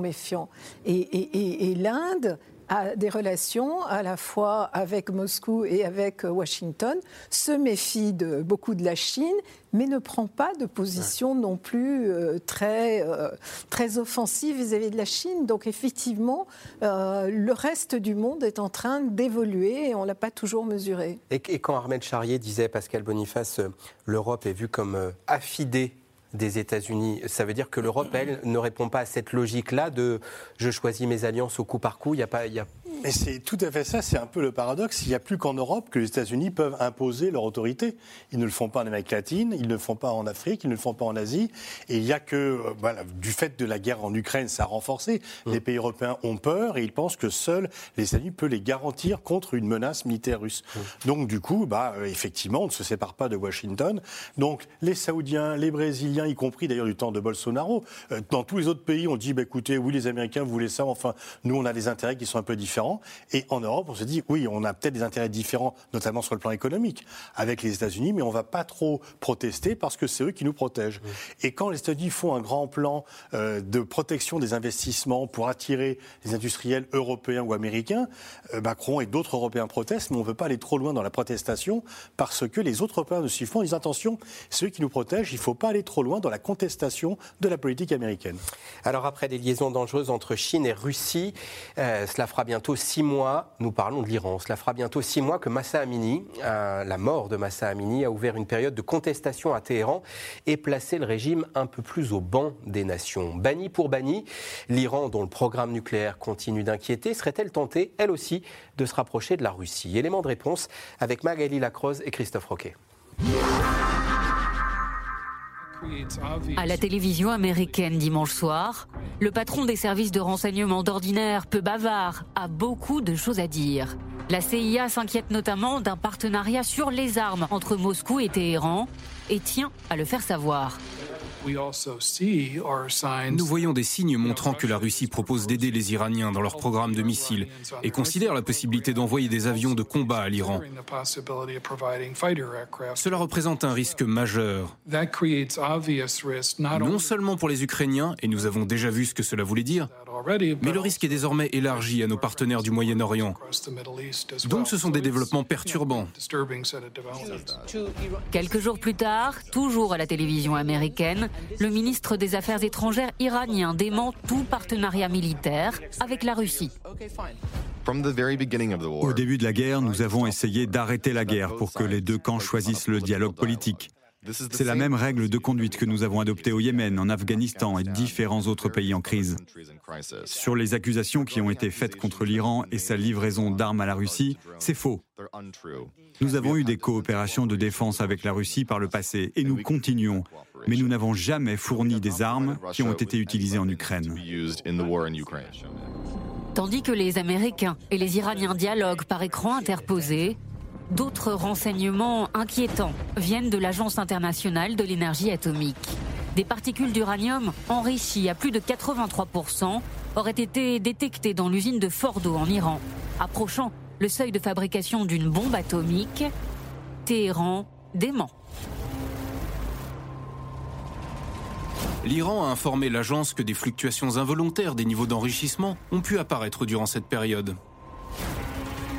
et, l'Inde a des relations à la fois avec Moscou et avec Washington, se méfie de, beaucoup de la Chine, mais ne prend pas de position non plus euh, très, euh, très offensive vis-à-vis de la Chine. Donc effectivement, euh, le reste du monde est en train d'évoluer et on ne l'a pas toujours mesuré. Et, et, quand Ahmed Charrier disait, Pascal Boniface, l'Europe est vue comme affidée des États-Unis. Ça veut dire que l'Europe, elle, ne répond pas à cette logique-là de je choisis mes alliances au coup par coup. Il y a pas, y a mais c'est tout à fait ça, c'est un peu le paradoxe. Il n'y a plus qu'en Europe que les États-Unis peuvent imposer leur autorité. Ils ne le font pas en Amérique latine, ils ne le font pas en Afrique, ils ne le font pas en Asie. Et il y a que, euh, voilà, du fait de la guerre en Ukraine, ça a renforcé. Mmh. Les pays européens ont peur et ils pensent que seuls les États-Unis peuvent les garantir contre une menace militaire russe. Mmh. Donc du coup, bah, euh, effectivement, on ne se sépare pas de Washington. Donc les Saoudiens, les Brésiliens, y compris d'ailleurs du temps de Bolsonaro, euh, dans tous les autres pays, on dit, bah, écoutez, oui, les Américains, voulez ça, enfin, nous, on a des intérêts qui sont un peu différents. Et en Europe, on se dit, oui, on a peut-être des intérêts différents, notamment sur le plan économique, avec les États-Unis, mais on ne va pas trop protester parce que c'est eux qui nous protègent. Et quand les États-Unis font un grand plan euh, de protection des investissements pour attirer les industriels européens ou américains, euh, Macron et d'autres Européens protestent, mais on ne veut pas aller trop loin dans la protestation parce que les autres Européens de s'y font. Ils disent attention, c'est eux qui nous protègent, il ne faut pas aller trop dans la contestation de la politique américaine. Alors après des liaisons dangereuses entre Chine et Russie, euh, cela fera bientôt six mois nous parlons de l'Iran. Cela fera bientôt six mois que Massa Amini, euh, la mort de Massa Amini, a ouvert une période de contestation à Téhéran et placé le régime un peu plus au banc des nations. Banni pour banni, l'Iran, dont le programme nucléaire continue d'inquiéter, serait-elle tentée, elle aussi, de se rapprocher de la Russie? Élément de réponse avec Magali Lacroze et Christophe Roquet. À la télévision américaine dimanche soir, le patron des services de renseignement d'ordinaire, peu bavard, a beaucoup de choses à dire. La CIA s'inquiète notamment d'un partenariat sur les armes entre Moscou et Téhéran et tient à le faire savoir. Nous voyons des signes montrant que la Russie propose d'aider les Iraniens dans leur programme de missiles et considère la possibilité d'envoyer des avions de combat à l'Iran. Cela représente un risque majeur, non seulement pour les Ukrainiens, et nous avons déjà vu ce que cela voulait dire, mais le risque est désormais élargi à nos partenaires du Moyen-Orient. Donc ce sont des développements perturbants. Quelques jours plus tard, toujours à la télévision américaine, le ministre des Affaires étrangères iranien dément tout partenariat militaire avec la Russie. Au début de la guerre, nous avons essayé d'arrêter la guerre pour que les deux camps choisissent le dialogue politique. C'est la même règle de conduite que nous avons adoptée au Yémen, en Afghanistan et différents autres pays en crise. Sur les accusations qui ont été faites contre l'Iran et sa livraison d'armes à la Russie, c'est faux. Nous avons eu des coopérations de défense avec la Russie par le passé et nous continuons, mais nous n'avons jamais fourni des armes qui ont été utilisées en Ukraine. Tandis que les Américains et les Iraniens dialoguent par écran interposé, D'autres renseignements inquiétants viennent de l'Agence internationale de l'énergie atomique. Des particules d'uranium enrichies à plus de 83% auraient été détectées dans l'usine de Fordo en Iran, approchant le seuil de fabrication d'une bombe atomique. Téhéran dément. L'Iran a informé l'agence que des fluctuations involontaires des niveaux d'enrichissement ont pu apparaître durant cette période.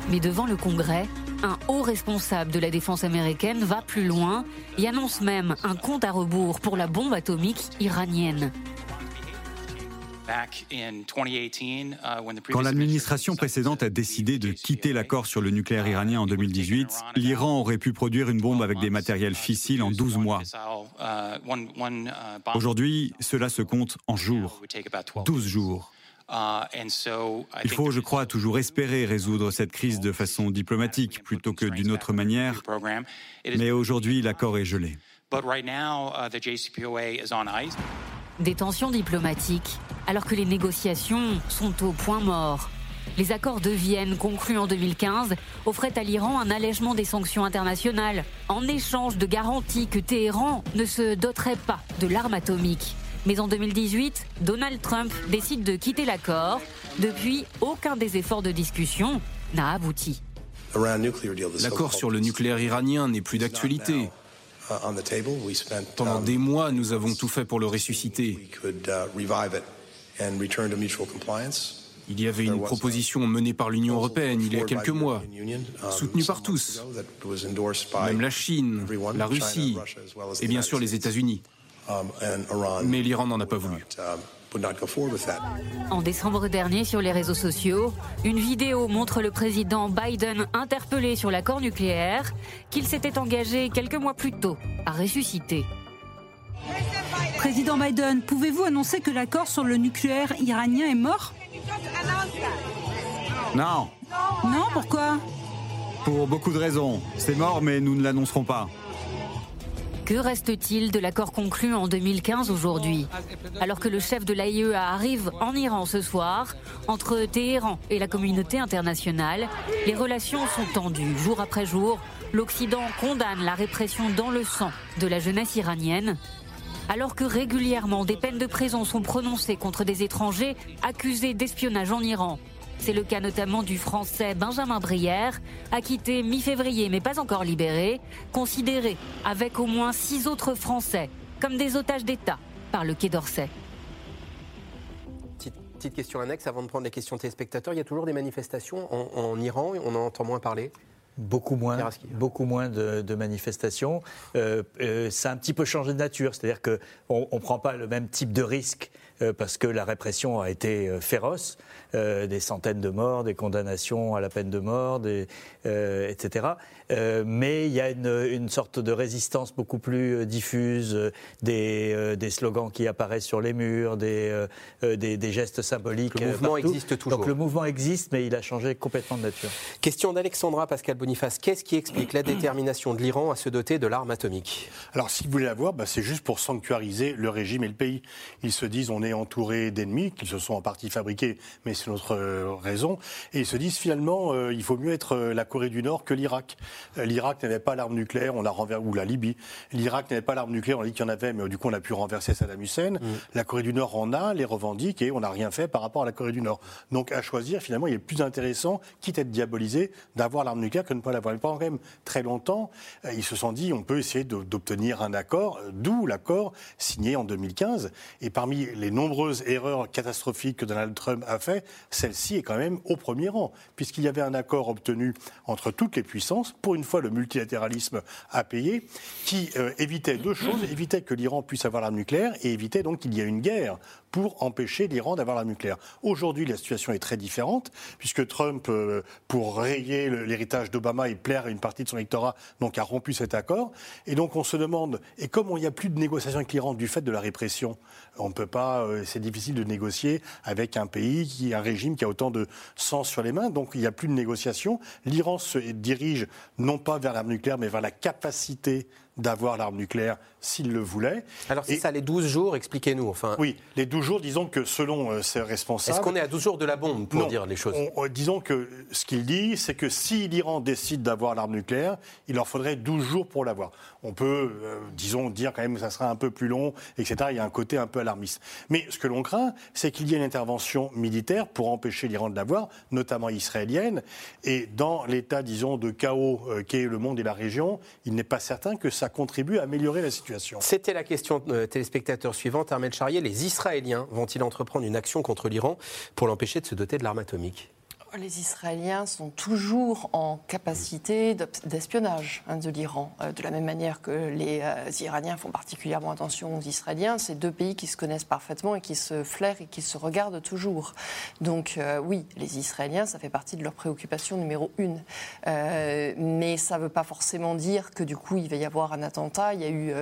Mais devant le Congrès, un haut responsable de la défense américaine va plus loin et annonce même un compte à rebours pour la bombe atomique iranienne. Quand l'administration précédente a décidé de quitter l'accord sur le nucléaire iranien en 2018, l'Iran aurait pu produire une bombe avec des matériels fissiles en 12 mois. Aujourd'hui, cela se compte en jours, 12 jours. Il faut, je crois, toujours espérer résoudre cette crise de façon diplomatique plutôt que d'une autre manière. Mais aujourd'hui, l'accord est gelé. Des tensions diplomatiques, alors que les négociations sont au point mort. Les accords de Vienne conclus en 2015 offraient à l'Iran un allègement des sanctions internationales, en échange de garanties que Téhéran ne se doterait pas de l'arme atomique. Mais en 2018, Donald Trump décide de quitter l'accord. Depuis, aucun des efforts de discussion n'a abouti. L'accord sur le nucléaire iranien n'est plus d'actualité. Pendant des mois, nous avons tout fait pour le ressusciter. Il y avait une proposition menée par l'Union européenne il y a quelques mois, soutenue par tous, même la Chine, la Russie et bien sûr les États-Unis. Mais l'Iran n'en a pas voulu. En décembre dernier, sur les réseaux sociaux, une vidéo montre le président Biden interpellé sur l'accord nucléaire qu'il s'était engagé quelques mois plus tôt à ressusciter. Président Biden, pouvez-vous annoncer que l'accord sur le nucléaire iranien est mort? Non. Non, pourquoi? Pour beaucoup de raisons. C'est mort, mais nous ne l'annoncerons pas. Que reste-t-il de l'accord conclu en 2015 aujourd'hui? Alors que le chef de l'AIEA arrive en Iran ce soir, entre Téhéran et la communauté internationale, les relations sont tendues jour après jour. L'Occident condamne la répression dans le sang de la jeunesse iranienne. Alors que régulièrement des peines de prison sont prononcées contre des étrangers accusés d'espionnage en Iran. C'est le cas notamment du Français Benjamin Brière, acquitté mi-février mais pas encore libéré, considéré avec au moins six autres Français comme des otages d'État par le Quai d'Orsay. Petite, question annexe avant de prendre les questions téléspectateurs. Il y a toujours des manifestations en, Iran, on en entend moins parler? Beaucoup moins, beaucoup moins de, manifestations. Euh, euh, ça a un petit peu changé de nature, c'est-à-dire qu'on ne prend pas le même type de risque euh, parce que la répression a été féroce, euh, des centaines de morts, des condamnations à la peine de mort, etc. mais il y a une, sorte de résistance beaucoup plus diffuse, des, slogans qui apparaissent sur les murs, des, des, gestes symboliques. Le mouvement existe toujours. Donc le mouvement existe, mais il a changé complètement de nature. Question d'Alexandra Pascal Boniface. Qu'est-ce qui explique la détermination de l'Iran à se doter de l'arme atomique? Alors, si vous voulez la voir, bah, c'est juste pour sanctuariser le régime et le pays. Ils se disent on est entouré d'ennemis qui se sont en partie fabriqués, mais c'est notre euh, raison. Et ils se disent finalement, euh, il faut mieux être euh, la Corée du Nord que l'Irak. L'Irak n'avait pas l'arme nucléaire, on a renversé, ou la Libye. L'Irak n'avait pas l'arme nucléaire, on a dit qu'il y en avait, mais du coup on a pu renverser Saddam Hussein. Mm. La Corée du Nord en a, les revendique, et on n'a rien fait par rapport à la Corée du Nord. Donc à choisir, finalement, il est plus intéressant, quitte à être diabolisé, d'avoir l'arme nucléaire que de ne pas l'avoir. Mais pendant quand même très longtemps, ils se sont dit, on peut essayer d'obtenir un accord, d'où l'accord signé en 2015. Et parmi les nombreuses erreurs catastrophiques que Donald Trump a fait, celle-ci est quand même au premier rang, puisqu'il y avait un accord obtenu entre toutes les puissances, pour une fois le multilatéralisme a payé, qui euh, évitait deux choses, évitait que l'Iran puisse avoir l'arme nucléaire et évitait donc qu'il y ait une guerre pour empêcher l'Iran d'avoir l'arme nucléaire. Aujourd'hui, la situation est très différente, puisque Trump, euh, pour rayer l'héritage d'Obama et plaire à une partie de son électorat, donc a rompu cet accord. Et donc on se demande, et comme il n'y a plus de négociations avec l'Iran du fait de la répression, on ne peut pas, euh, c'est difficile de négocier avec un pays, qui, un régime qui a autant de sang sur les mains, donc il n'y a plus de négociations. L'Iran se dirige non pas vers l'arme nucléaire, mais vers la capacité d'avoir l'arme nucléaire s'il le voulait. Alors c'est ça, les 12 jours, expliquez-nous. Enfin... Oui, les 12 jours, disons que selon euh, ses responsables... Est-ce qu'on est à 12 jours de la bombe, pour dire les choses? Euh, Disons que ce qu'il dit, c'est que si l'Iran décide d'avoir l'arme nucléaire, il leur faudrait 12 jours pour l'avoir. On peut, euh, disons, dire quand même que ça sera un peu plus long, etc. Il y a un côté un peu alarmiste. Mais ce que l'on craint, c'est qu'il y ait une intervention militaire pour empêcher l'Iran de l'avoir, notamment israélienne. Et dans l'état, disons, de chaos qu'est le monde et la région, il n'est pas certain que ça ça contribue à améliorer la situation. C'était la question euh, téléspectateur suivante. Armel Charrier, les Israéliens vont-ils entreprendre une action contre l'Iran pour l'empêcher de se doter de l'arme atomique? Les Israéliens sont toujours en capacité d'espionnage hein, de l'Iran, euh, de la même manière que les euh, Iraniens font particulièrement attention aux Israéliens. C'est deux pays qui se connaissent parfaitement et qui se flairent et qui se regardent toujours. Donc euh, oui, les Israéliens, ça fait partie de leur préoccupation numéro une. mais ça ne veut pas forcément dire que du coup il va y avoir un attentat. Il y a eu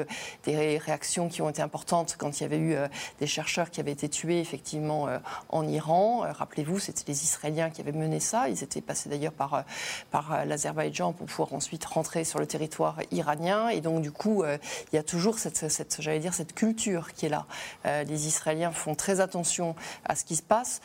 des réactions qui ont été importantes quand il y avait eu des chercheurs qui avaient été tués effectivement en Iran. Rappelez-vous, c'était les Israéliens qui avaient Ils étaient passés d'ailleurs par, par l'Azerbaïdjan pour pouvoir ensuite rentrer sur le territoire iranien. Et donc, du coup, il y a toujours cette, cette j'allais dire, cette culture qui est là. les Israéliens font très attention à ce qui se passe.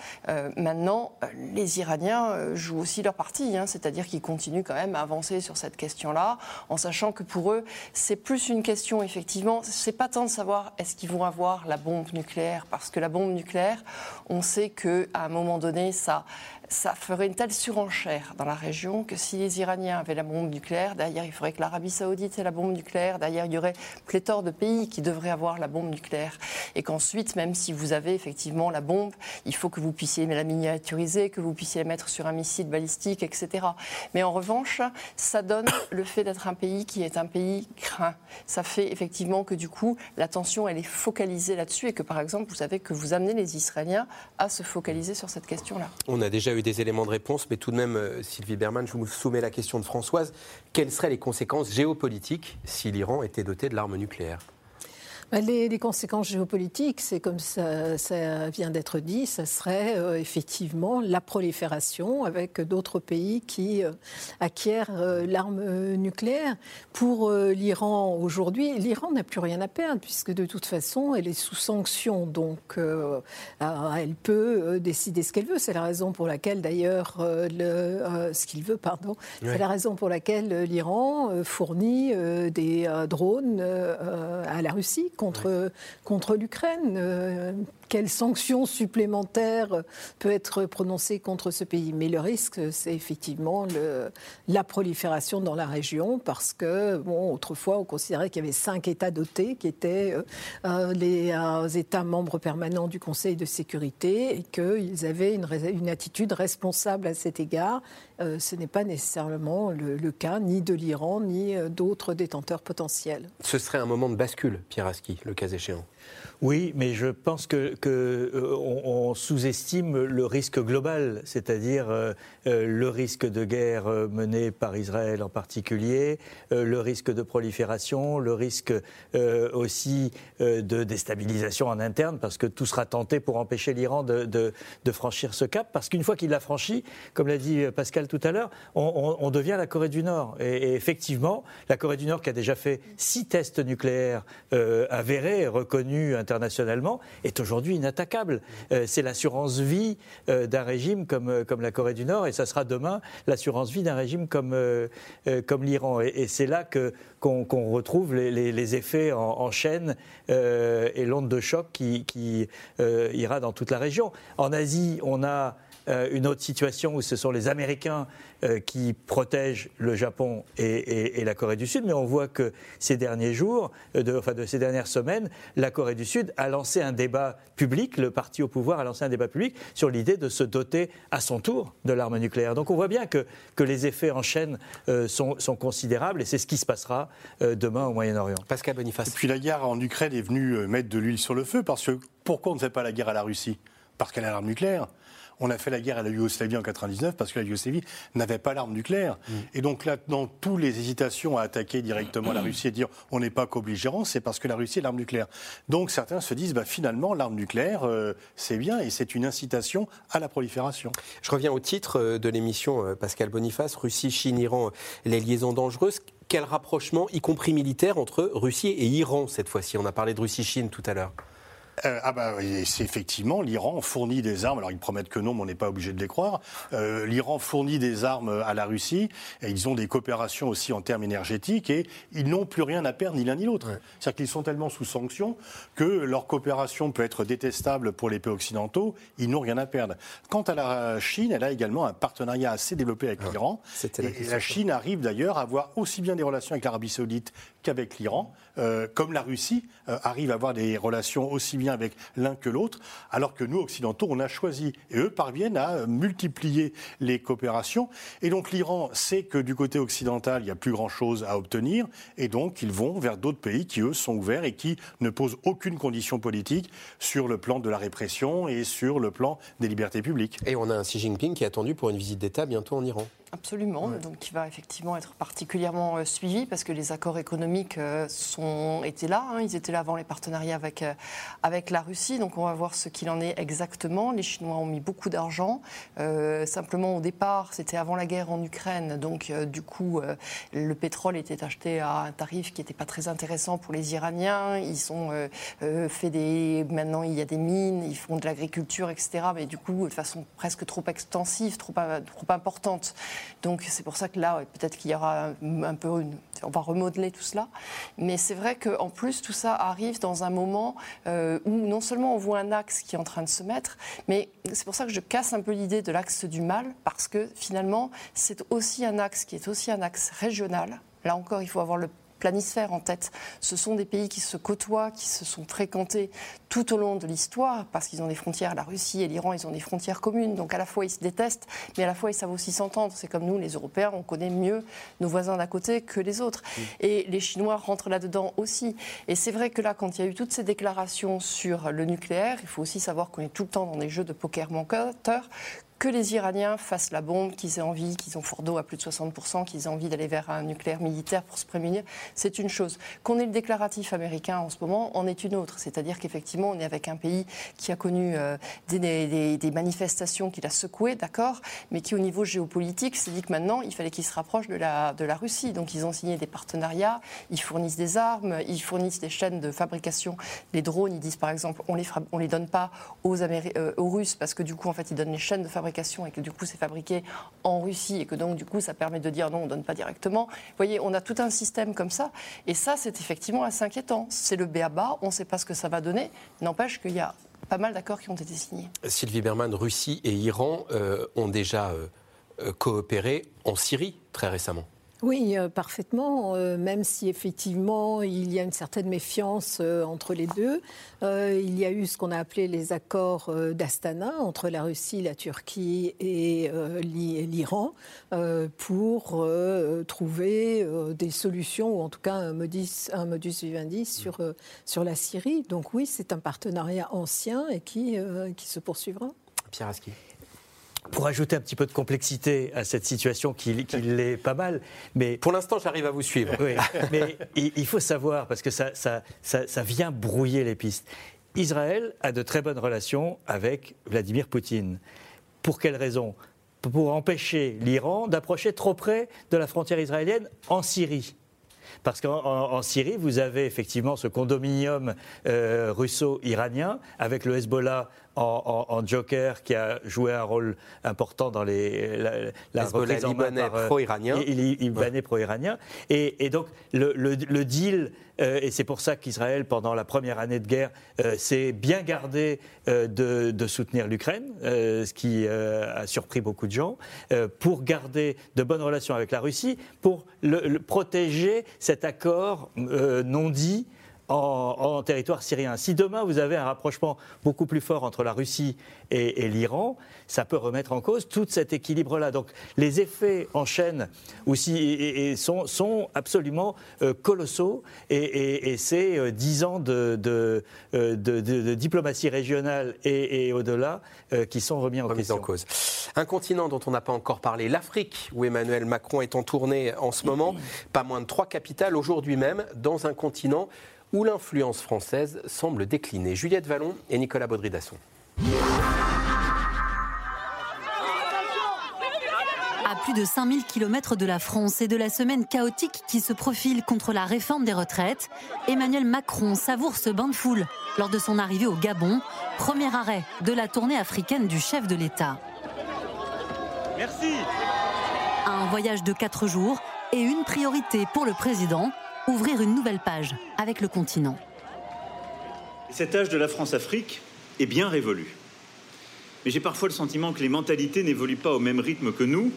maintenant, les Iraniens jouent aussi leur partie, hein, c'est-à-dire qu'ils continuent quand même à avancer sur cette question-là, en sachant que pour eux, c'est plus une question, effectivement, c'est pas tant de savoir est-ce qu'ils vont avoir la bombe nucléaire, parce que la bombe nucléaire, on sait qu'à un moment donné, ça, ça ferait une telle surenchère dans la région que si les Iraniens avaient la bombe nucléaire, derrière il faudrait que l'Arabie saoudite ait la bombe nucléaire, derrière il y aurait pléthore de pays qui devraient avoir la bombe nucléaire. Et qu'ensuite, même si vous avez effectivement la bombe, il faut que vous puissiez la miniaturiser, que vous puissiez la mettre sur un missile balistique, etc. Mais en revanche, ça donne le fait d'être un pays qui est un pays craint. Ça fait effectivement que du coup, l'attention, elle est focalisée là-dessus et que par exemple, vous savez que vous amenez les Israéliens à se focaliser sur cette question-là. On a déjà des éléments de réponse, mais tout de même, euh, Sylvie Berman, je vous soumets la question de Françoise. Quelles seraient les conséquences géopolitiques si l'Iran était doté de l'arme nucléaire? Bah, les, conséquences géopolitiques, c'est comme ça, ça vient d'être dit, ça serait euh, effectivement la prolifération avec d'autres pays qui euh, acquièrent euh, l'arme nucléaire. Pour l'Iran aujourd'hui, l'Iran n'a plus rien à perdre puisque de toute façon, elle est sous sanction, donc elle peut décider ce qu'elle veut. C'est la raison pour laquelle d'ailleurs ce qu'il veut, pardon, c'est la raison pour laquelle l'Iran fournit des drones à la Russie contre, contre l'Ukraine. Euh, quelles sanctions supplémentaires peut être prononcées contre ce pays Mais le risque, c'est effectivement la prolifération dans la région, parce que, autrefois, on considérait qu'il y avait cinq États dotés, qui étaient euh, euh, les États membres permanents du Conseil de sécurité, et qu'ils avaient une, attitude responsable à cet égard. ce n'est pas nécessairement le, le, cas ni de l'Iran, ni d'autres détenteurs potentiels. Ce serait un moment de bascule, Pierre Aski, le cas échéant. Oui, mais je pense que, euh, on, sous-estime le risque global, c'est-à-dire euh, euh, le risque de guerre menée par Israël en particulier, le risque de prolifération, le risque aussi de déstabilisation en interne, parce que tout sera tenté pour empêcher l'Iran de, franchir ce cap, parce qu'une fois qu'il l'a franchi, comme l'a dit Pascal tout à l'heure, on, devient la Corée du Nord. Et, effectivement, la Corée du Nord qui a déjà fait six tests nucléaires avérés, reconnus internationalement, est aujourd'hui inattaquable. Euh, c'est l'assurance vie euh, d'un régime comme, euh, comme la Corée du Nord et ça sera demain l'assurance vie d'un régime comme, comme l'Iran. Et, c'est là que, qu'on, retrouve les, effets en, chaîne et l'onde de choc qui, qui ira dans toute la région. En Asie, on a une autre situation où ce sont les Américains euh, qui protège le Japon et, la Corée du Sud, mais on voit que ces derniers jours, euh, de, enfin de ces dernières semaines, la Corée du Sud a lancé un débat public, le parti au pouvoir a lancé un débat public sur l'idée de se doter à son tour de l'arme nucléaire. Donc on voit bien que, que les effets en chaîne euh, sont, sont, considérables et c'est ce qui se passera demain au Moyen-Orient. Pascal Boniface. Et puis la guerre en Ukraine est venue mettre de l'huile sur le feu parce que pourquoi on ne fait pas la guerre à la Russie? Parce qu'elle a l'arme nucléaire. On a fait la guerre à la Yougoslavie en 99 parce que la Yougoslavie n'avait pas l'arme nucléaire. Mm. Et donc là, dans toutes les hésitations à attaquer directement la Russie et dire on n'est pas co-belligérant, c'est parce que la Russie a l'arme nucléaire. Donc certains se disent bah, finalement l'arme nucléaire euh, c'est bien et c'est une incitation à la prolifération. Je reviens au titre euh, de l'émission euh, Pascal Boniface, Russie, Chine, Iran, les liaisons dangereuses quel rapprochement, y compris militaire, entre Russie et Iran cette fois-ci? On a parlé de Russie-Chine tout à l'heure. Euh, ah bah c'est effectivement l'Iran fournit des armes. Alors ils promettent que non, mais on n'est pas obligé de les croire. Euh, L'Iran fournit des armes à la Russie et ils ont des coopérations aussi en termes énergétiques et ils n'ont plus rien à perdre ni l'un ni l'autre. C'est-à-dire qu'ils sont tellement sous sanction que leur coopération peut être détestable pour les pays occidentaux. Ils n'ont rien à perdre. Quant à la Chine, elle a également un partenariat assez développé avec l'Iran. Et, la Chine arrive d'ailleurs à avoir aussi bien des relations avec l'Arabie Saoudite qu'avec l'Iran, euh, comme la Russie arrive à avoir des relations aussi bien avec l'un que l'autre, alors que nous, occidentaux, on a choisi. Et eux parviennent à multiplier les coopérations. Et donc l'Iran sait que du côté occidental, il n'y a plus grand-chose à obtenir. Et donc ils vont vers d'autres pays qui, eux, sont ouverts et qui ne posent aucune condition politique sur le plan de la répression et sur le plan des libertés publiques. Et on a un Xi Jinping qui est attendu pour une visite d'État bientôt en Iran. Absolument, donc qui va effectivement être particulièrement euh, suivi parce que les accords économiques euh, sont, étaient là, hein. ils étaient là avant les partenariats avec, euh, avec avec la Russie. Donc on va voir ce qu'il en est exactement. Les Chinois ont mis beaucoup d'argent. simplement au départ, c'était avant la guerre en Ukraine. Donc du coup, le pétrole était acheté à un tarif qui n'était pas très intéressant pour les Iraniens. Ils ont fait des... Maintenant, il y a des mines, ils font de l'agriculture, etc. Mais du coup, de façon presque trop extensive, trop, trop importante. Donc c'est pour ça que là, peut-être qu'il y aura un, peu on va remodeler tout cela. Mais c'est vrai qu'en plus, tout ça arrive dans un moment euh, où non seulement on voit un axe qui est en train de se mettre, mais c'est pour ça que je casse un peu l'idée de l'axe du mal, parce que finalement, c'est aussi un axe qui est aussi un axe régional. Là encore, il faut avoir le planisphère en tête. Ce sont des pays qui se côtoient, qui se sont fréquentés tout au long de l'histoire, parce qu'ils ont des frontières, la Russie et l'Iran, ils ont des frontières communes. Donc à la fois ils se détestent, mais à la fois ils savent aussi s'entendre. C'est comme nous, les Européens, on connaît mieux nos voisins d'à côté que les autres. Et les Chinois rentrent là-dedans aussi. Et c'est vrai que là, quand il y a eu toutes ces déclarations sur le nucléaire, il faut aussi savoir qu'on est tout le temps dans des jeux de poker manqueur, que les Iraniens fassent la bombe, qu'ils aient envie, qu'ils ont fort à plus de 60%, qu'ils aient envie d'aller vers un nucléaire militaire pour se prémunir, c'est une chose. Qu'on ait le déclaratif américain en ce moment en est une autre. C'est-à-dire qu'effectivement, on est avec un pays qui a connu euh, des, manifestations qu'il a secouées, d'accord, mais qui au niveau géopolitique s'est dit que maintenant, il fallait qu'il se rapproche de la, Russie. Donc ils ont signé des partenariats, ils fournissent des armes, ils fournissent des chaînes de fabrication. Les drones, ils disent par exemple, on les, les donne pas euh, aux Russes parce que du coup, en fait, ils donnent les chaînes de fabrication et que du coup c'est fabriqué en Russie et que donc du coup ça permet de dire non, on ne donne pas directement. Vous voyez, on a tout un système comme ça et ça c'est effectivement assez inquiétant. C'est le BABA, on ne sait pas ce que ça va donner. N'empêche qu'il y a pas mal d'accords qui ont été signés. Sylvie Berman, Russie et Iran euh, ont déjà euh, euh, coopéré en Syrie très récemment. Oui, euh, parfaitement, euh, même si effectivement il y a une certaine méfiance euh, entre les deux. il y a eu ce qu'on a appelé les accords d'Astana entre la Russie, la Turquie et l'Iran pour trouver des solutions, ou en tout cas un modus, un modus vivendi sur, sur la Syrie. Donc oui, c'est un partenariat ancien et qui, qui se poursuivra. Pierre Aski pour ajouter un petit peu de complexité à cette situation qui, l'est pas mal. Mais pour l'instant, j'arrive à vous suivre. Oui, mais il, faut savoir parce que ça, ça, ça, vient brouiller les pistes. Israël a de très bonnes relations avec Vladimir Poutine. Pour quelle raison? Pour empêcher l'Iran d'approcher trop près de la frontière israélienne en Syrie. Parce qu'en Syrie, vous avez effectivement ce condominium euh, russo-iranien avec le Hezbollah en, joker qui a joué un rôle important dans les, la, la reprise en libanais euh, pro-iranien. Libanais pro-iranien. Et, donc le, deal, euh, et c'est pour ça qu'Israël, pendant la première année de guerre, euh, s'est bien gardé de, soutenir l'Ukraine, ce qui a surpris beaucoup de gens, pour garder de bonnes relations avec la Russie, pour le, protéger cet accord non dit en, territoire syrien. Si demain vous avez un rapprochement beaucoup plus fort entre la Russie et, l'Iran, ça peut remettre en cause tout cet équilibre-là. Donc les effets en chaîne aussi et, sont, sont, absolument euh, colossaux et, c'est euh, dix ans de, de, euh, de, diplomatie régionale et, au-delà qui sont remis en, question. en cause. Un continent dont on n'a pas encore parlé, l'Afrique, où Emmanuel Macron est en tournée en ce moment, pas moins de trois capitales aujourd'hui même, dans un continent où l'influence française semble décliner. Juliette Vallon et Nicolas Baudry-Dasson. À plus de 5000 km de la France et de la semaine chaotique qui se profile contre la réforme des retraites, Emmanuel Macron savoure ce bain de foule lors de son arrivée au Gabon, premier arrêt de la tournée africaine du chef de l'État. Merci. Un voyage de 4 jours et une priorité pour le président, ouvrir une nouvelle page avec le continent. Cet âge de la France-Afrique est bien révolu. Mais j'ai parfois le sentiment que les mentalités n'évoluent pas au même rythme que nous.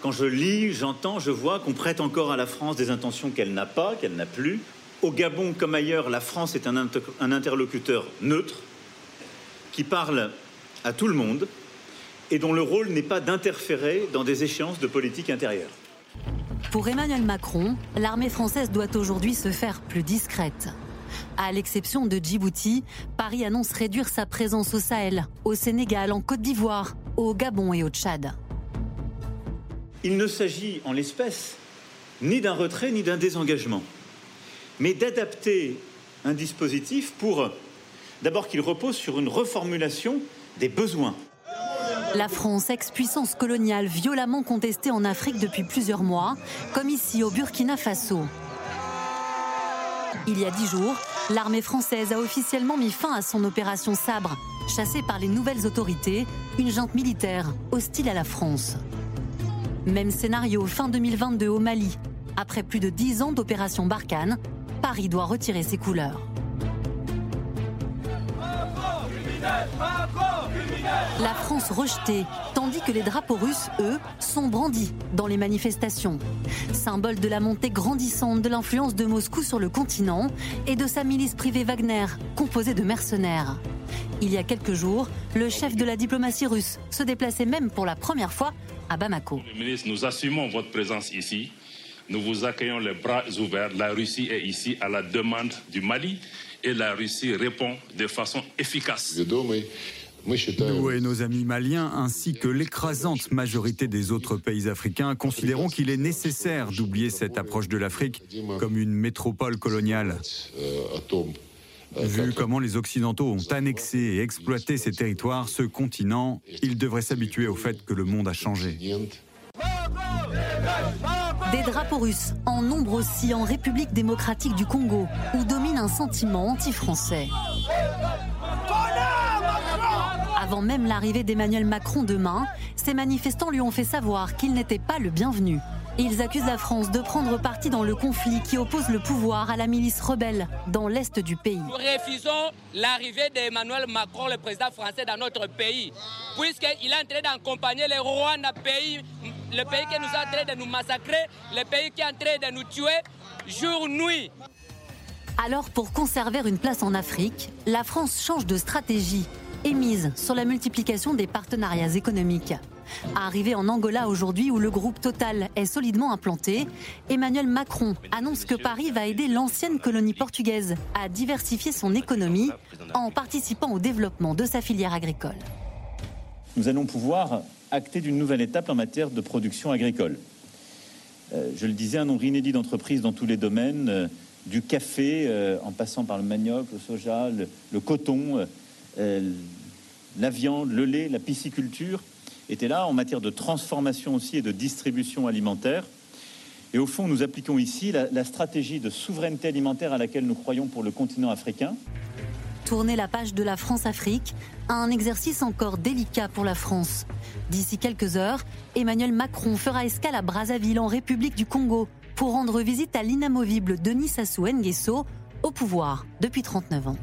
Quand je lis, j'entends, je vois qu'on prête encore à la France des intentions qu'elle n'a pas, qu'elle n'a plus. Au Gabon comme ailleurs, la France est un, interlocuteur neutre qui parle à tout le monde et dont le rôle n'est pas d'interférer dans des échéances de politique intérieure. Pour Emmanuel Macron, l'armée française doit aujourd'hui se faire plus discrète. À l'exception de Djibouti, Paris annonce réduire sa présence au Sahel, au Sénégal, en Côte d'Ivoire, au Gabon et au Tchad. Il ne s'agit en l'espèce ni d'un retrait ni d'un désengagement, mais d'adapter un dispositif pour D'abord qu'il repose sur une reformulation des besoins. La France, ex-puissance coloniale violemment contestée en Afrique depuis plusieurs mois, comme ici au Burkina Faso. Il y a dix jours, l'armée française a officiellement mis fin à son opération Sabre, chassée par les nouvelles autorités, une junte militaire hostile à la France. Même scénario fin 2022 au Mali. Après plus de dix ans d'opération Barkhane, Paris doit retirer ses couleurs. La France rejetée, tandis que les drapeaux russes, eux, sont brandis dans les manifestations. Symbole de la montée grandissante de l'influence de Moscou sur le continent et de sa milice privée Wagner, composée de mercenaires. Il y a quelques jours, le chef de la diplomatie russe se déplaçait même pour la première fois à Bamako. Le ministre, nous assumons votre présence ici. Nous vous accueillons les bras ouverts. La Russie est ici à la demande du Mali et la Russie répond de façon efficace. Nous et nos amis maliens, ainsi que l'écrasante majorité des autres pays africains, considérons qu'il est nécessaire d'oublier cette approche de l'Afrique comme une métropole coloniale. Vu comment les Occidentaux ont annexé et exploité ces territoires, ce continent, il devrait s'habituer au fait que le monde a changé. Des drapeaux russes, en nombre aussi en République démocratique du Congo, où domine un sentiment anti-français. Avant même l'arrivée d'Emmanuel Macron demain, ces manifestants lui ont fait savoir qu'il n'était pas le bienvenu. Ils accusent la France de prendre parti dans le conflit qui oppose le pouvoir à la milice rebelle dans l'est du pays. Nous refusons l'arrivée d'Emmanuel Macron, le président français, dans notre pays, puisqu'il est en train d'accompagner les Rwanda, pays, le pays qui nous est en train de nous massacrer, le pays qui est en train de nous tuer jour, nuit. Alors, pour conserver une place en Afrique, la France change de stratégie et mise sur la multiplication des partenariats économiques. Arrivé en Angola aujourd'hui où le groupe Total est solidement implanté, Emmanuel Macron annonce que Paris va aider l'ancienne colonie portugaise à diversifier son économie en participant au développement de sa filière agricole. Nous allons pouvoir acter d'une nouvelle étape en matière de production agricole. Euh, je le disais, un nombre inédit d'entreprises dans tous les domaines, euh, du café euh, en passant par le manioc, le soja, le, coton, la viande, le lait, la pisciculture, étaient là en matière de transformation aussi et de distribution alimentaire. Et au fond, nous appliquons ici la, stratégie de souveraineté alimentaire à laquelle nous croyons pour le continent africain. Tourner la page de la France-Afrique, un exercice encore délicat pour la France. D'ici quelques heures, Emmanuel Macron fera escale à Brazzaville en République du Congo pour rendre visite à l'inamovible Denis Sassou Nguesso, au pouvoir depuis 39 ans.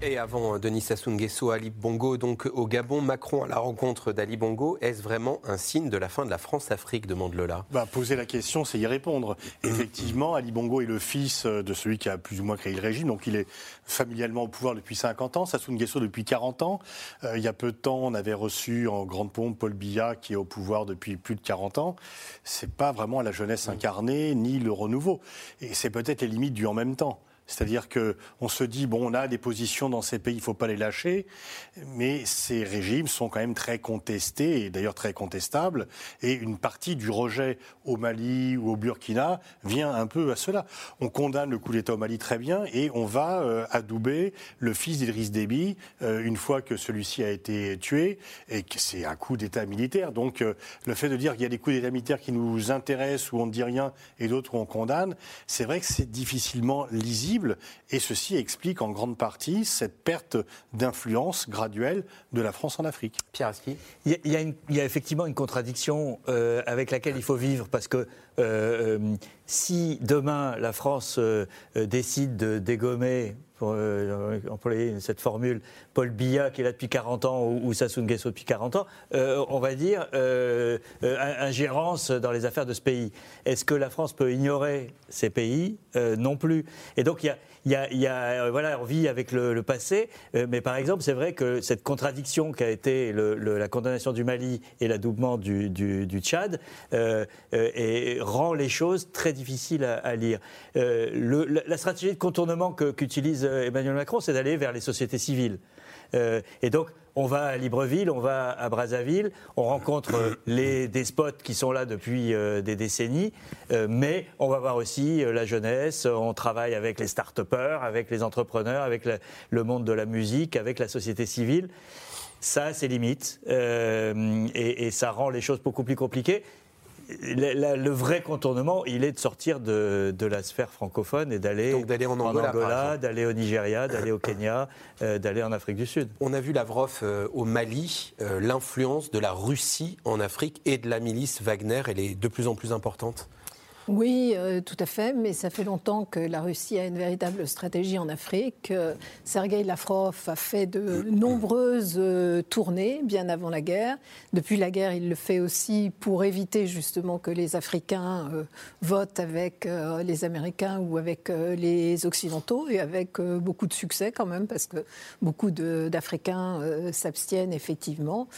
Et avant euh, Denis Sassou Nguesso, Ali Bongo, donc au Gabon, Macron à la rencontre d'Ali Bongo, est-ce vraiment un signe de la fin de la France-Afrique demande Lola. Bah, poser la question, c'est y répondre. Effectivement, Ali Bongo est le fils euh, de celui qui a plus ou moins créé le régime, donc il est familialement au pouvoir depuis 50 ans, Sassou Nguesso depuis 40 ans. Euh, il y a peu de temps, on avait reçu en grande pompe Paul Biya qui est au pouvoir depuis plus de 40 ans. C'est pas vraiment la jeunesse incarnée ni le renouveau. Et c'est peut-être les limites du en même temps. C'est-à-dire que on se dit bon, on a des positions dans ces pays, il faut pas les lâcher, mais ces régimes sont quand même très contestés et d'ailleurs très contestables. Et une partie du rejet au Mali ou au Burkina vient un peu à cela. On condamne le coup d'État au Mali très bien et on va euh, adouber le fils d'Idriss Déby euh, une fois que celui-ci a été tué et que c'est un coup d'État militaire. Donc euh, le fait de dire qu'il y a des coups d'État militaires qui nous intéressent où on ne dit rien et d'autres où on condamne, c'est vrai que c'est difficilement lisible et ceci explique en grande partie cette perte d'influence graduelle de la France en Afrique. Pierre Aski il y, a, effectivement une contradiction euh, avec laquelle il faut vivre parce que euh, si demain la France euh, décide de dégommer pour euh, employer cette formule, Paul Biya qui est là depuis 40 ans ou, ou Sassou Nguesso depuis 40 ans, euh, on va dire euh, ingérence dans les affaires de ce pays. Est-ce que la France peut ignorer ces pays? Non plus. Et donc il y a, voilà, on vit avec le, passé, mais par exemple, c'est vrai que cette contradiction qui a été la condamnation du Mali et l'adoubement du, du, du, Tchad et rend les choses très difficiles à, lire. la stratégie de contournement qu'utilise Emmanuel Macron, c'est d'aller vers les sociétés civiles. et donc, on va à Libreville, on va à Brazzaville, on rencontre les despotes qui sont là depuis des décennies, mais on va voir aussi la jeunesse, on travaille avec les start-upers, avec les entrepreneurs, avec le monde de la musique, avec la société civile ça a ses limites euh, et, ça rend les choses beaucoup plus compliquées. Le, vrai contournement, il est de sortir de, la sphère francophone et d'aller en Angola, d'aller au Nigeria, d'aller au Kenya, euh, d'aller en Afrique du Sud. On a vu Lavrov euh, au Mali, l'influence de la Russie en Afrique et de la milice Wagner, elle est de plus en plus importante oui, euh, tout à fait, mais ça fait longtemps que la Russie a une véritable stratégie en Afrique. Euh, Sergei Lavrov a fait de nombreuses euh, tournées bien avant la guerre. Depuis la guerre, il le fait aussi pour éviter justement que les Africains votent avec les Américains ou avec les Occidentaux, et avec beaucoup de succès quand même, parce que beaucoup d'Africains s'abstiennent effectivement.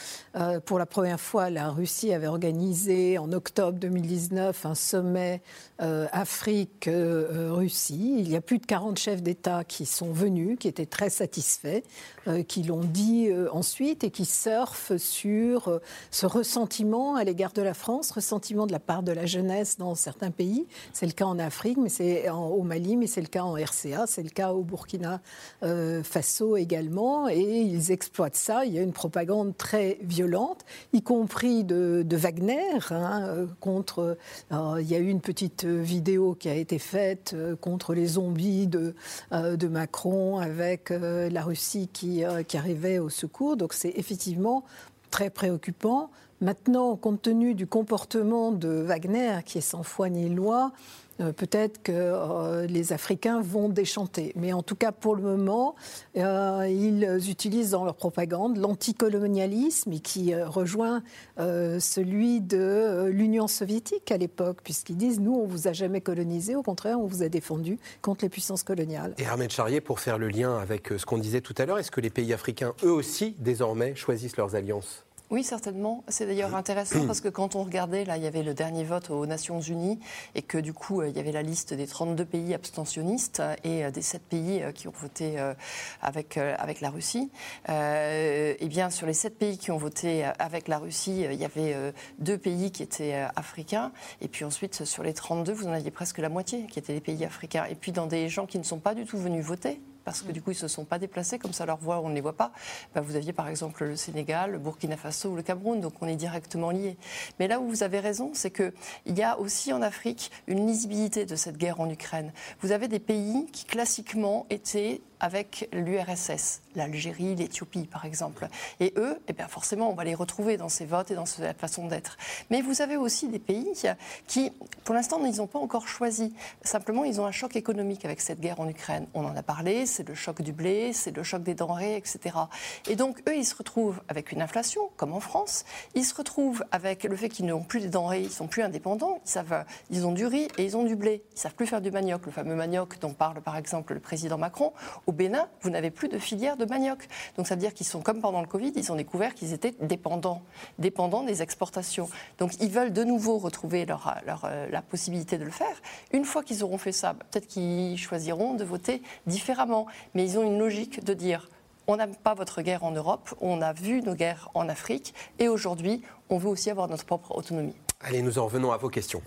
pour la première fois, la Russie avait organisé en octobre 2019 un sommet euh, Afrique, euh, Russie. Il y a plus de 40 chefs d'État qui sont venus, qui étaient très satisfaits, euh, qui l'ont dit ensuite et qui surfent sur ce ressentiment à l'égard de la France, ressentiment de la part de la jeunesse dans certains pays. C'est le cas en Afrique, mais c'est au Mali, mais c'est le cas en RCA, c'est le cas au Burkina Faso également. Et ils exploitent ça. Il y a une propagande très violente, y compris de, Wagner hein, contre. il y a eu une petite vidéo qui a été faite euh, contre les zombies de, euh, de Macron avec euh, la Russie qui, qui arrivait au secours. Donc c'est effectivement très préoccupant. Maintenant, compte tenu du comportement de Wagner, qui est sans foi ni loi, euh, peut-être que euh, les Africains vont déchanter. Mais en tout cas, pour le moment, euh, ils utilisent dans leur propagande l'anticolonialisme qui rejoint celui de l'Union soviétique à l'époque, puisqu'ils disent nous, on vous a jamais colonisé, au contraire, on vous a défendu contre les puissances coloniales. Et Ahmed Charrier, pour faire le lien avec ce qu'on disait tout à l'heure, est-ce que les pays africains, eux aussi, désormais, choisissent leurs alliances? Oui, certainement. C'est d'ailleurs intéressant parce que quand on regardait, là, il y avait le dernier vote aux Nations Unies et que du coup, euh, il y avait la liste des 32 pays abstentionnistes et euh, des 7 pays euh, qui ont voté avec, la Russie. et eh bien, sur les 7 pays qui ont voté avec la Russie, il y avait deux pays qui étaient africains. Et puis ensuite, sur les 32, vous en aviez presque la moitié qui étaient des pays africains. Et puis dans des gens qui ne sont pas du tout venus voter, parce que du coup, ils ne se sont pas déplacés, comme ça leur voix, on ne les voit pas. Ben, vous aviez par exemple le Sénégal, le Burkina Faso ou le Cameroun, donc on est directement liés. Mais là où vous avez raison, c'est qu'il y a aussi en Afrique une lisibilité de cette guerre en Ukraine. Vous avez des pays qui classiquement étaient avec l'URSS, l'Algérie, l'Éthiopie par exemple. Et eux, eh bien forcément, on va les retrouver dans ces votes et dans cette façon d'être. Mais vous avez aussi des pays qui, pour l'instant, ils n'ont pas encore choisi. Simplement, ils ont un choc économique avec cette guerre en Ukraine. On en a parlé, c'est le choc du blé, c'est le choc des denrées, etc. Et donc, eux, ils se retrouvent avec une inflation, comme en France. Ils se retrouvent avec le fait qu'ils n'ont plus des denrées, ils sont plus indépendants. Ils, ont du riz et ils ont du blé. Ils savent plus faire du manioc, le fameux manioc dont parle par exemple le président Macron. Au Bénin, vous n'avez plus de filière de manioc. Donc ça veut dire qu'ils sont comme pendant le Covid, ils ont découvert qu'ils étaient dépendants, dépendants des exportations. Donc ils veulent de nouveau retrouver leur, euh, la possibilité de le faire. Une fois qu'ils auront fait ça, peut-être qu'ils choisiront de voter différemment. Mais ils ont une logique de dire on n'aime pas votre guerre en Europe, on a vu nos guerres en Afrique, et aujourd'hui, on veut aussi avoir notre propre autonomie. Allez, nous en revenons à vos questions.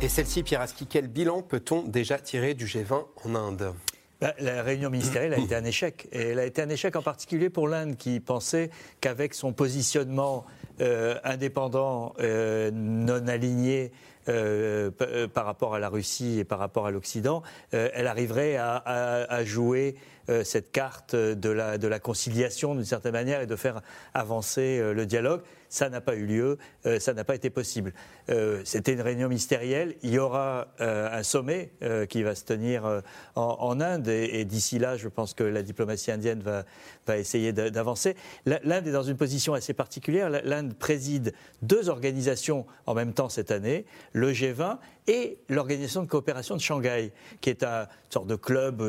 Et celle-ci, Pierre Aski, quel bilan peut-on déjà tirer du G20 en Inde? Bah, la réunion ministérielle a été un échec. Et elle a été un échec en particulier pour l'Inde qui pensait qu'avec son positionnement euh, indépendant, euh, non aligné euh, par rapport à la Russie et par rapport à l'Occident, elle arriverait à, jouer cette carte de la, de la conciliation d'une certaine manière et de faire avancer le dialogue. Ça n'a pas eu lieu, euh, ça n'a pas été possible. Euh, c'était une réunion ministérielle. Il y aura euh, un sommet qui va se tenir en, Inde et, d'ici là, je pense que la diplomatie indienne va, va essayer d'avancer. L'Inde est dans une position assez particulière. L'Inde préside deux organisations en même temps cette année, le G20 et l'Organisation de coopération de Shanghai, qui est un sorte de club,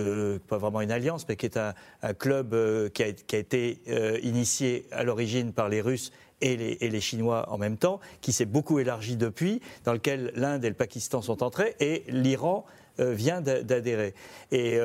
pas vraiment une alliance, mais qui est un, club qui, a, qui, a, été initié à l'origine par les Russes et les, Chinois en même temps, qui s'est beaucoup élargi depuis, dans lequel l'Inde et le Pakistan sont entrés, et l'Iran vient d'adhérer. Et,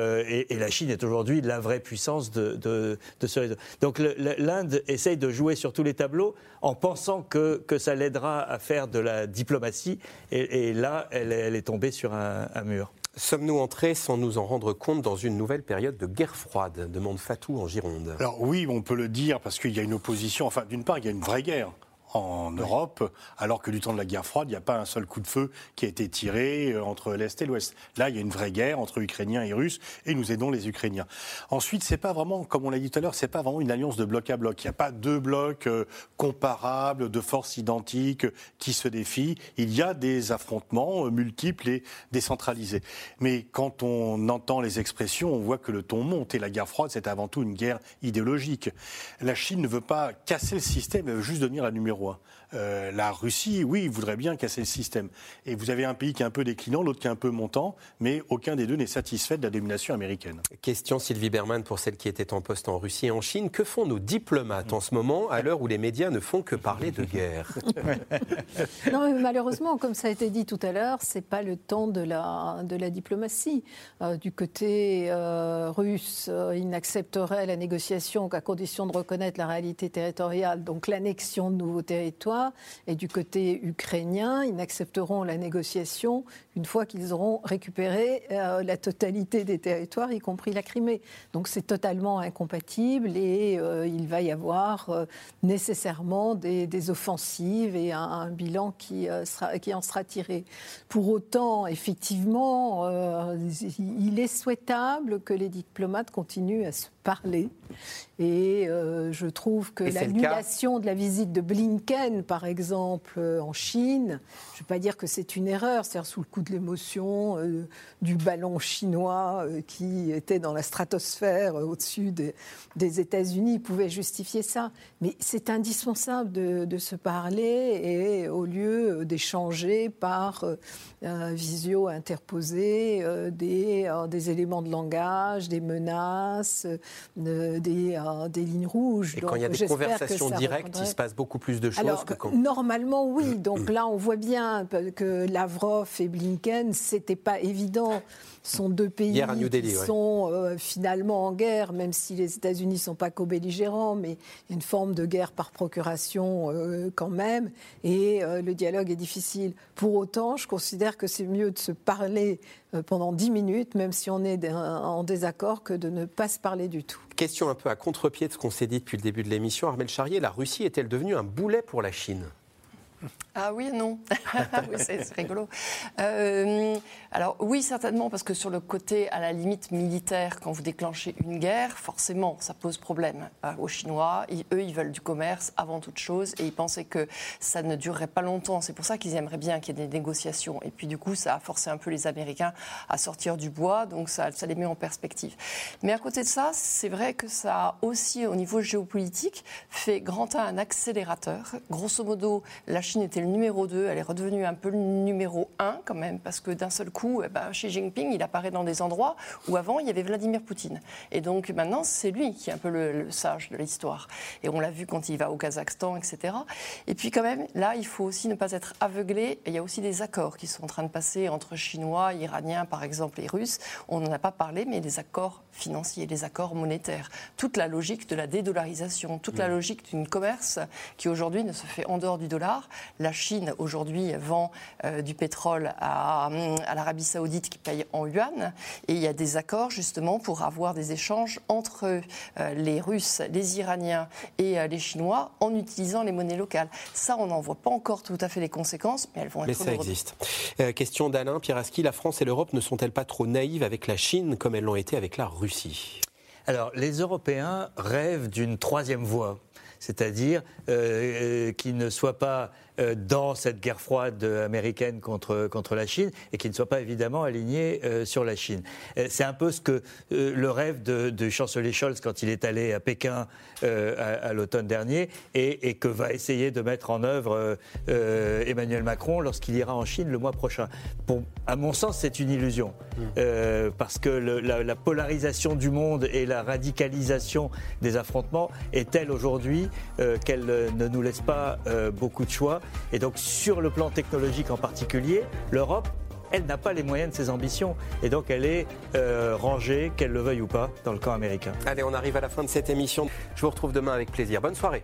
la Chine est aujourd'hui la vraie puissance de, ce réseau. Donc l'Inde essaye de jouer sur tous les tableaux en pensant que, ça l'aidera à faire de la diplomatie. Et, là, elle, est tombée sur un mur. Sommes-nous entrés sans nous en rendre compte dans une nouvelle période de guerre froide demande Fatou en Gironde. Alors oui, on peut le dire parce qu'il y a une opposition. Enfin, d'une part, il y a une vraie guerre en Europe, alors que du temps de la guerre froide, il n'y a pas un seul coup de feu qui a été tiré euh, entre l'Est et l'Ouest. Là, il y a une vraie guerre entre Ukrainiens et Russes, et nous aidons les Ukrainiens. Ensuite, c'est pas vraiment, comme on l'a dit tout à l'heure, c'est pas vraiment une alliance de bloc à bloc. Il n'y a pas deux blocs euh, comparables, de forces identiques qui se défient. Il y a des affrontements euh, multiples et décentralisés. Mais quand on entend les expressions, on voit que le ton monte, et la guerre froide, c'est avant tout une guerre idéologique. La Chine ne veut pas casser le système, elle veut juste devenir la numéro roi. Euh, la Russie, oui, voudrait bien casser le système. Et vous avez un pays qui est un peu déclinant, l'autre qui est un peu montant, mais aucun des deux n'est satisfait de la domination américaine. Question Sylvie Berman pour celle qui était en poste en Russie et en Chine. Que font nos diplomates en ce moment, à l'heure où les médias ne font que parler de guerre? Non, malheureusement, comme ça a été dit tout à l'heure, c'est pas le temps de la, de la diplomatie. Euh, du côté euh, russe, ils n'accepteraient la négociation qu'à condition de reconnaître la réalité territoriale, donc l'annexion de nouveaux territoires et du côté ukrainien, ils n'accepteront la négociation une fois qu'ils auront récupéré euh, la totalité des territoires, y compris la Crimée. Donc c'est totalement incompatible et euh, il va y avoir euh, nécessairement des, offensives et un, bilan qui, qui en sera tiré. Pour autant, effectivement, il est souhaitable que les diplomates continuent à se parler. Et je trouve que l'annulation de la visite de Blinken, par exemple, en Chine, je ne vais pas dire que c'est une erreur, c'est-à-dire sous le coup de l'émotion euh, du ballon chinois euh, qui était dans la stratosphère euh, au-dessus des, États-Unis pouvait justifier ça. Mais c'est indispensable de, se parler et au lieu d'échanger par visio interposé des, des, éléments de langage, des menaces, des, des, lignes rouges. Et quand il y a des conversations directes, il se passe beaucoup plus de choses que quand... Normalement, oui. Donc là, on voit bien que Lavrov et Blinken Blinken, c'était pas évident. Ce sont deux pays qui sont euh, finalement en guerre, même si les États-Unis ne sont pas co-belligérants, mais il y a une forme de guerre par procuration euh, quand même, et euh, le dialogue est difficile. Pour autant, je considère que c'est mieux de se parler pendant dix minutes, même si on est en désaccord, que de ne pas se parler du tout. Question un peu à contre-pied de ce qu'on s'est dit depuis le début de l'émission. Armel Charrier, la Russie est-elle devenue un boulet pour la Chine? Ah oui, non. oui, c'est rigolo. Euh, alors oui, certainement, parce que sur le côté, à la limite militaire, quand vous déclenchez une guerre, forcément, ça pose problème euh, aux Chinois. eux, ils veulent du commerce avant toute chose, et ils pensaient que ça ne durerait pas longtemps. C'est pour ça qu'ils aimeraient bien qu'il y ait des négociations. Et puis du coup, ça a forcé un peu les Américains à sortir du bois, donc ça, ça les met en perspective. Mais à côté de ça, c'est vrai que ça a aussi, au niveau géopolitique, fait grand un accélérateur. Grosso modo, la Chine était le numéro 2, elle est redevenue un peu le numéro 1 quand même, parce que d'un seul coup, eh ben, Xi Jinping, il apparaît dans des endroits où avant, il y avait Vladimir Poutine. Et donc maintenant, c'est lui qui est un peu le, sage de l'histoire. Et on l'a vu quand il va au Kazakhstan, etc. Et puis quand même, là, il faut aussi ne pas être aveuglé. il y a aussi des accords qui sont en train de passer entre Chinois, Iraniens, par exemple, et Russes. On n'en a pas parlé, mais des accords financiers, des accords monétaires. Toute la logique de la dédollarisation, toute la mmh. logique d'une commerce qui aujourd'hui ne se fait en dehors du dollar. La Chine, aujourd'hui, vend euh, du pétrole à, l'Arabie Saoudite qui paye en yuan. Et il y a des accords, justement, pour avoir des échanges entre euh, les Russes, les Iraniens et euh, les Chinois en utilisant les monnaies locales. Ça, on n'en voit pas encore tout à fait les conséquences, mais elles vont être Mais ça existe. question d'Alain Pieraski la France et l'Europe ne sont-elles pas trop naïves avec la Chine comme elles l'ont été avec la Russie? Alors, les Européens rêvent d'une troisième voie, c'est-à-dire qui ne soit pas euh, dans cette guerre froide américaine contre, contre la Chine et qui ne soit pas évidemment aligné euh, sur la Chine. Euh, c'est un peu ce que le rêve de, chancelier Scholz quand il est allé à Pékin à, l'automne dernier et, que va essayer de mettre en œuvre Emmanuel Macron lorsqu'il ira en Chine le mois prochain. Pour, à mon sens, c'est une illusion mmh. parce que la, la, polarisation du monde et la radicalisation des affrontements est telle aujourd'hui qu'elle ne nous laisse pas beaucoup de choix. Et donc sur le plan technologique en particulier, l'Europe elle n'a pas les moyens de ses ambitions. Et donc elle est euh, rangée, qu'elle le veuille ou pas, dans le camp américain. Allez, on arrive à la fin de cette émission. Je vous retrouve demain avec plaisir. Bonne soirée.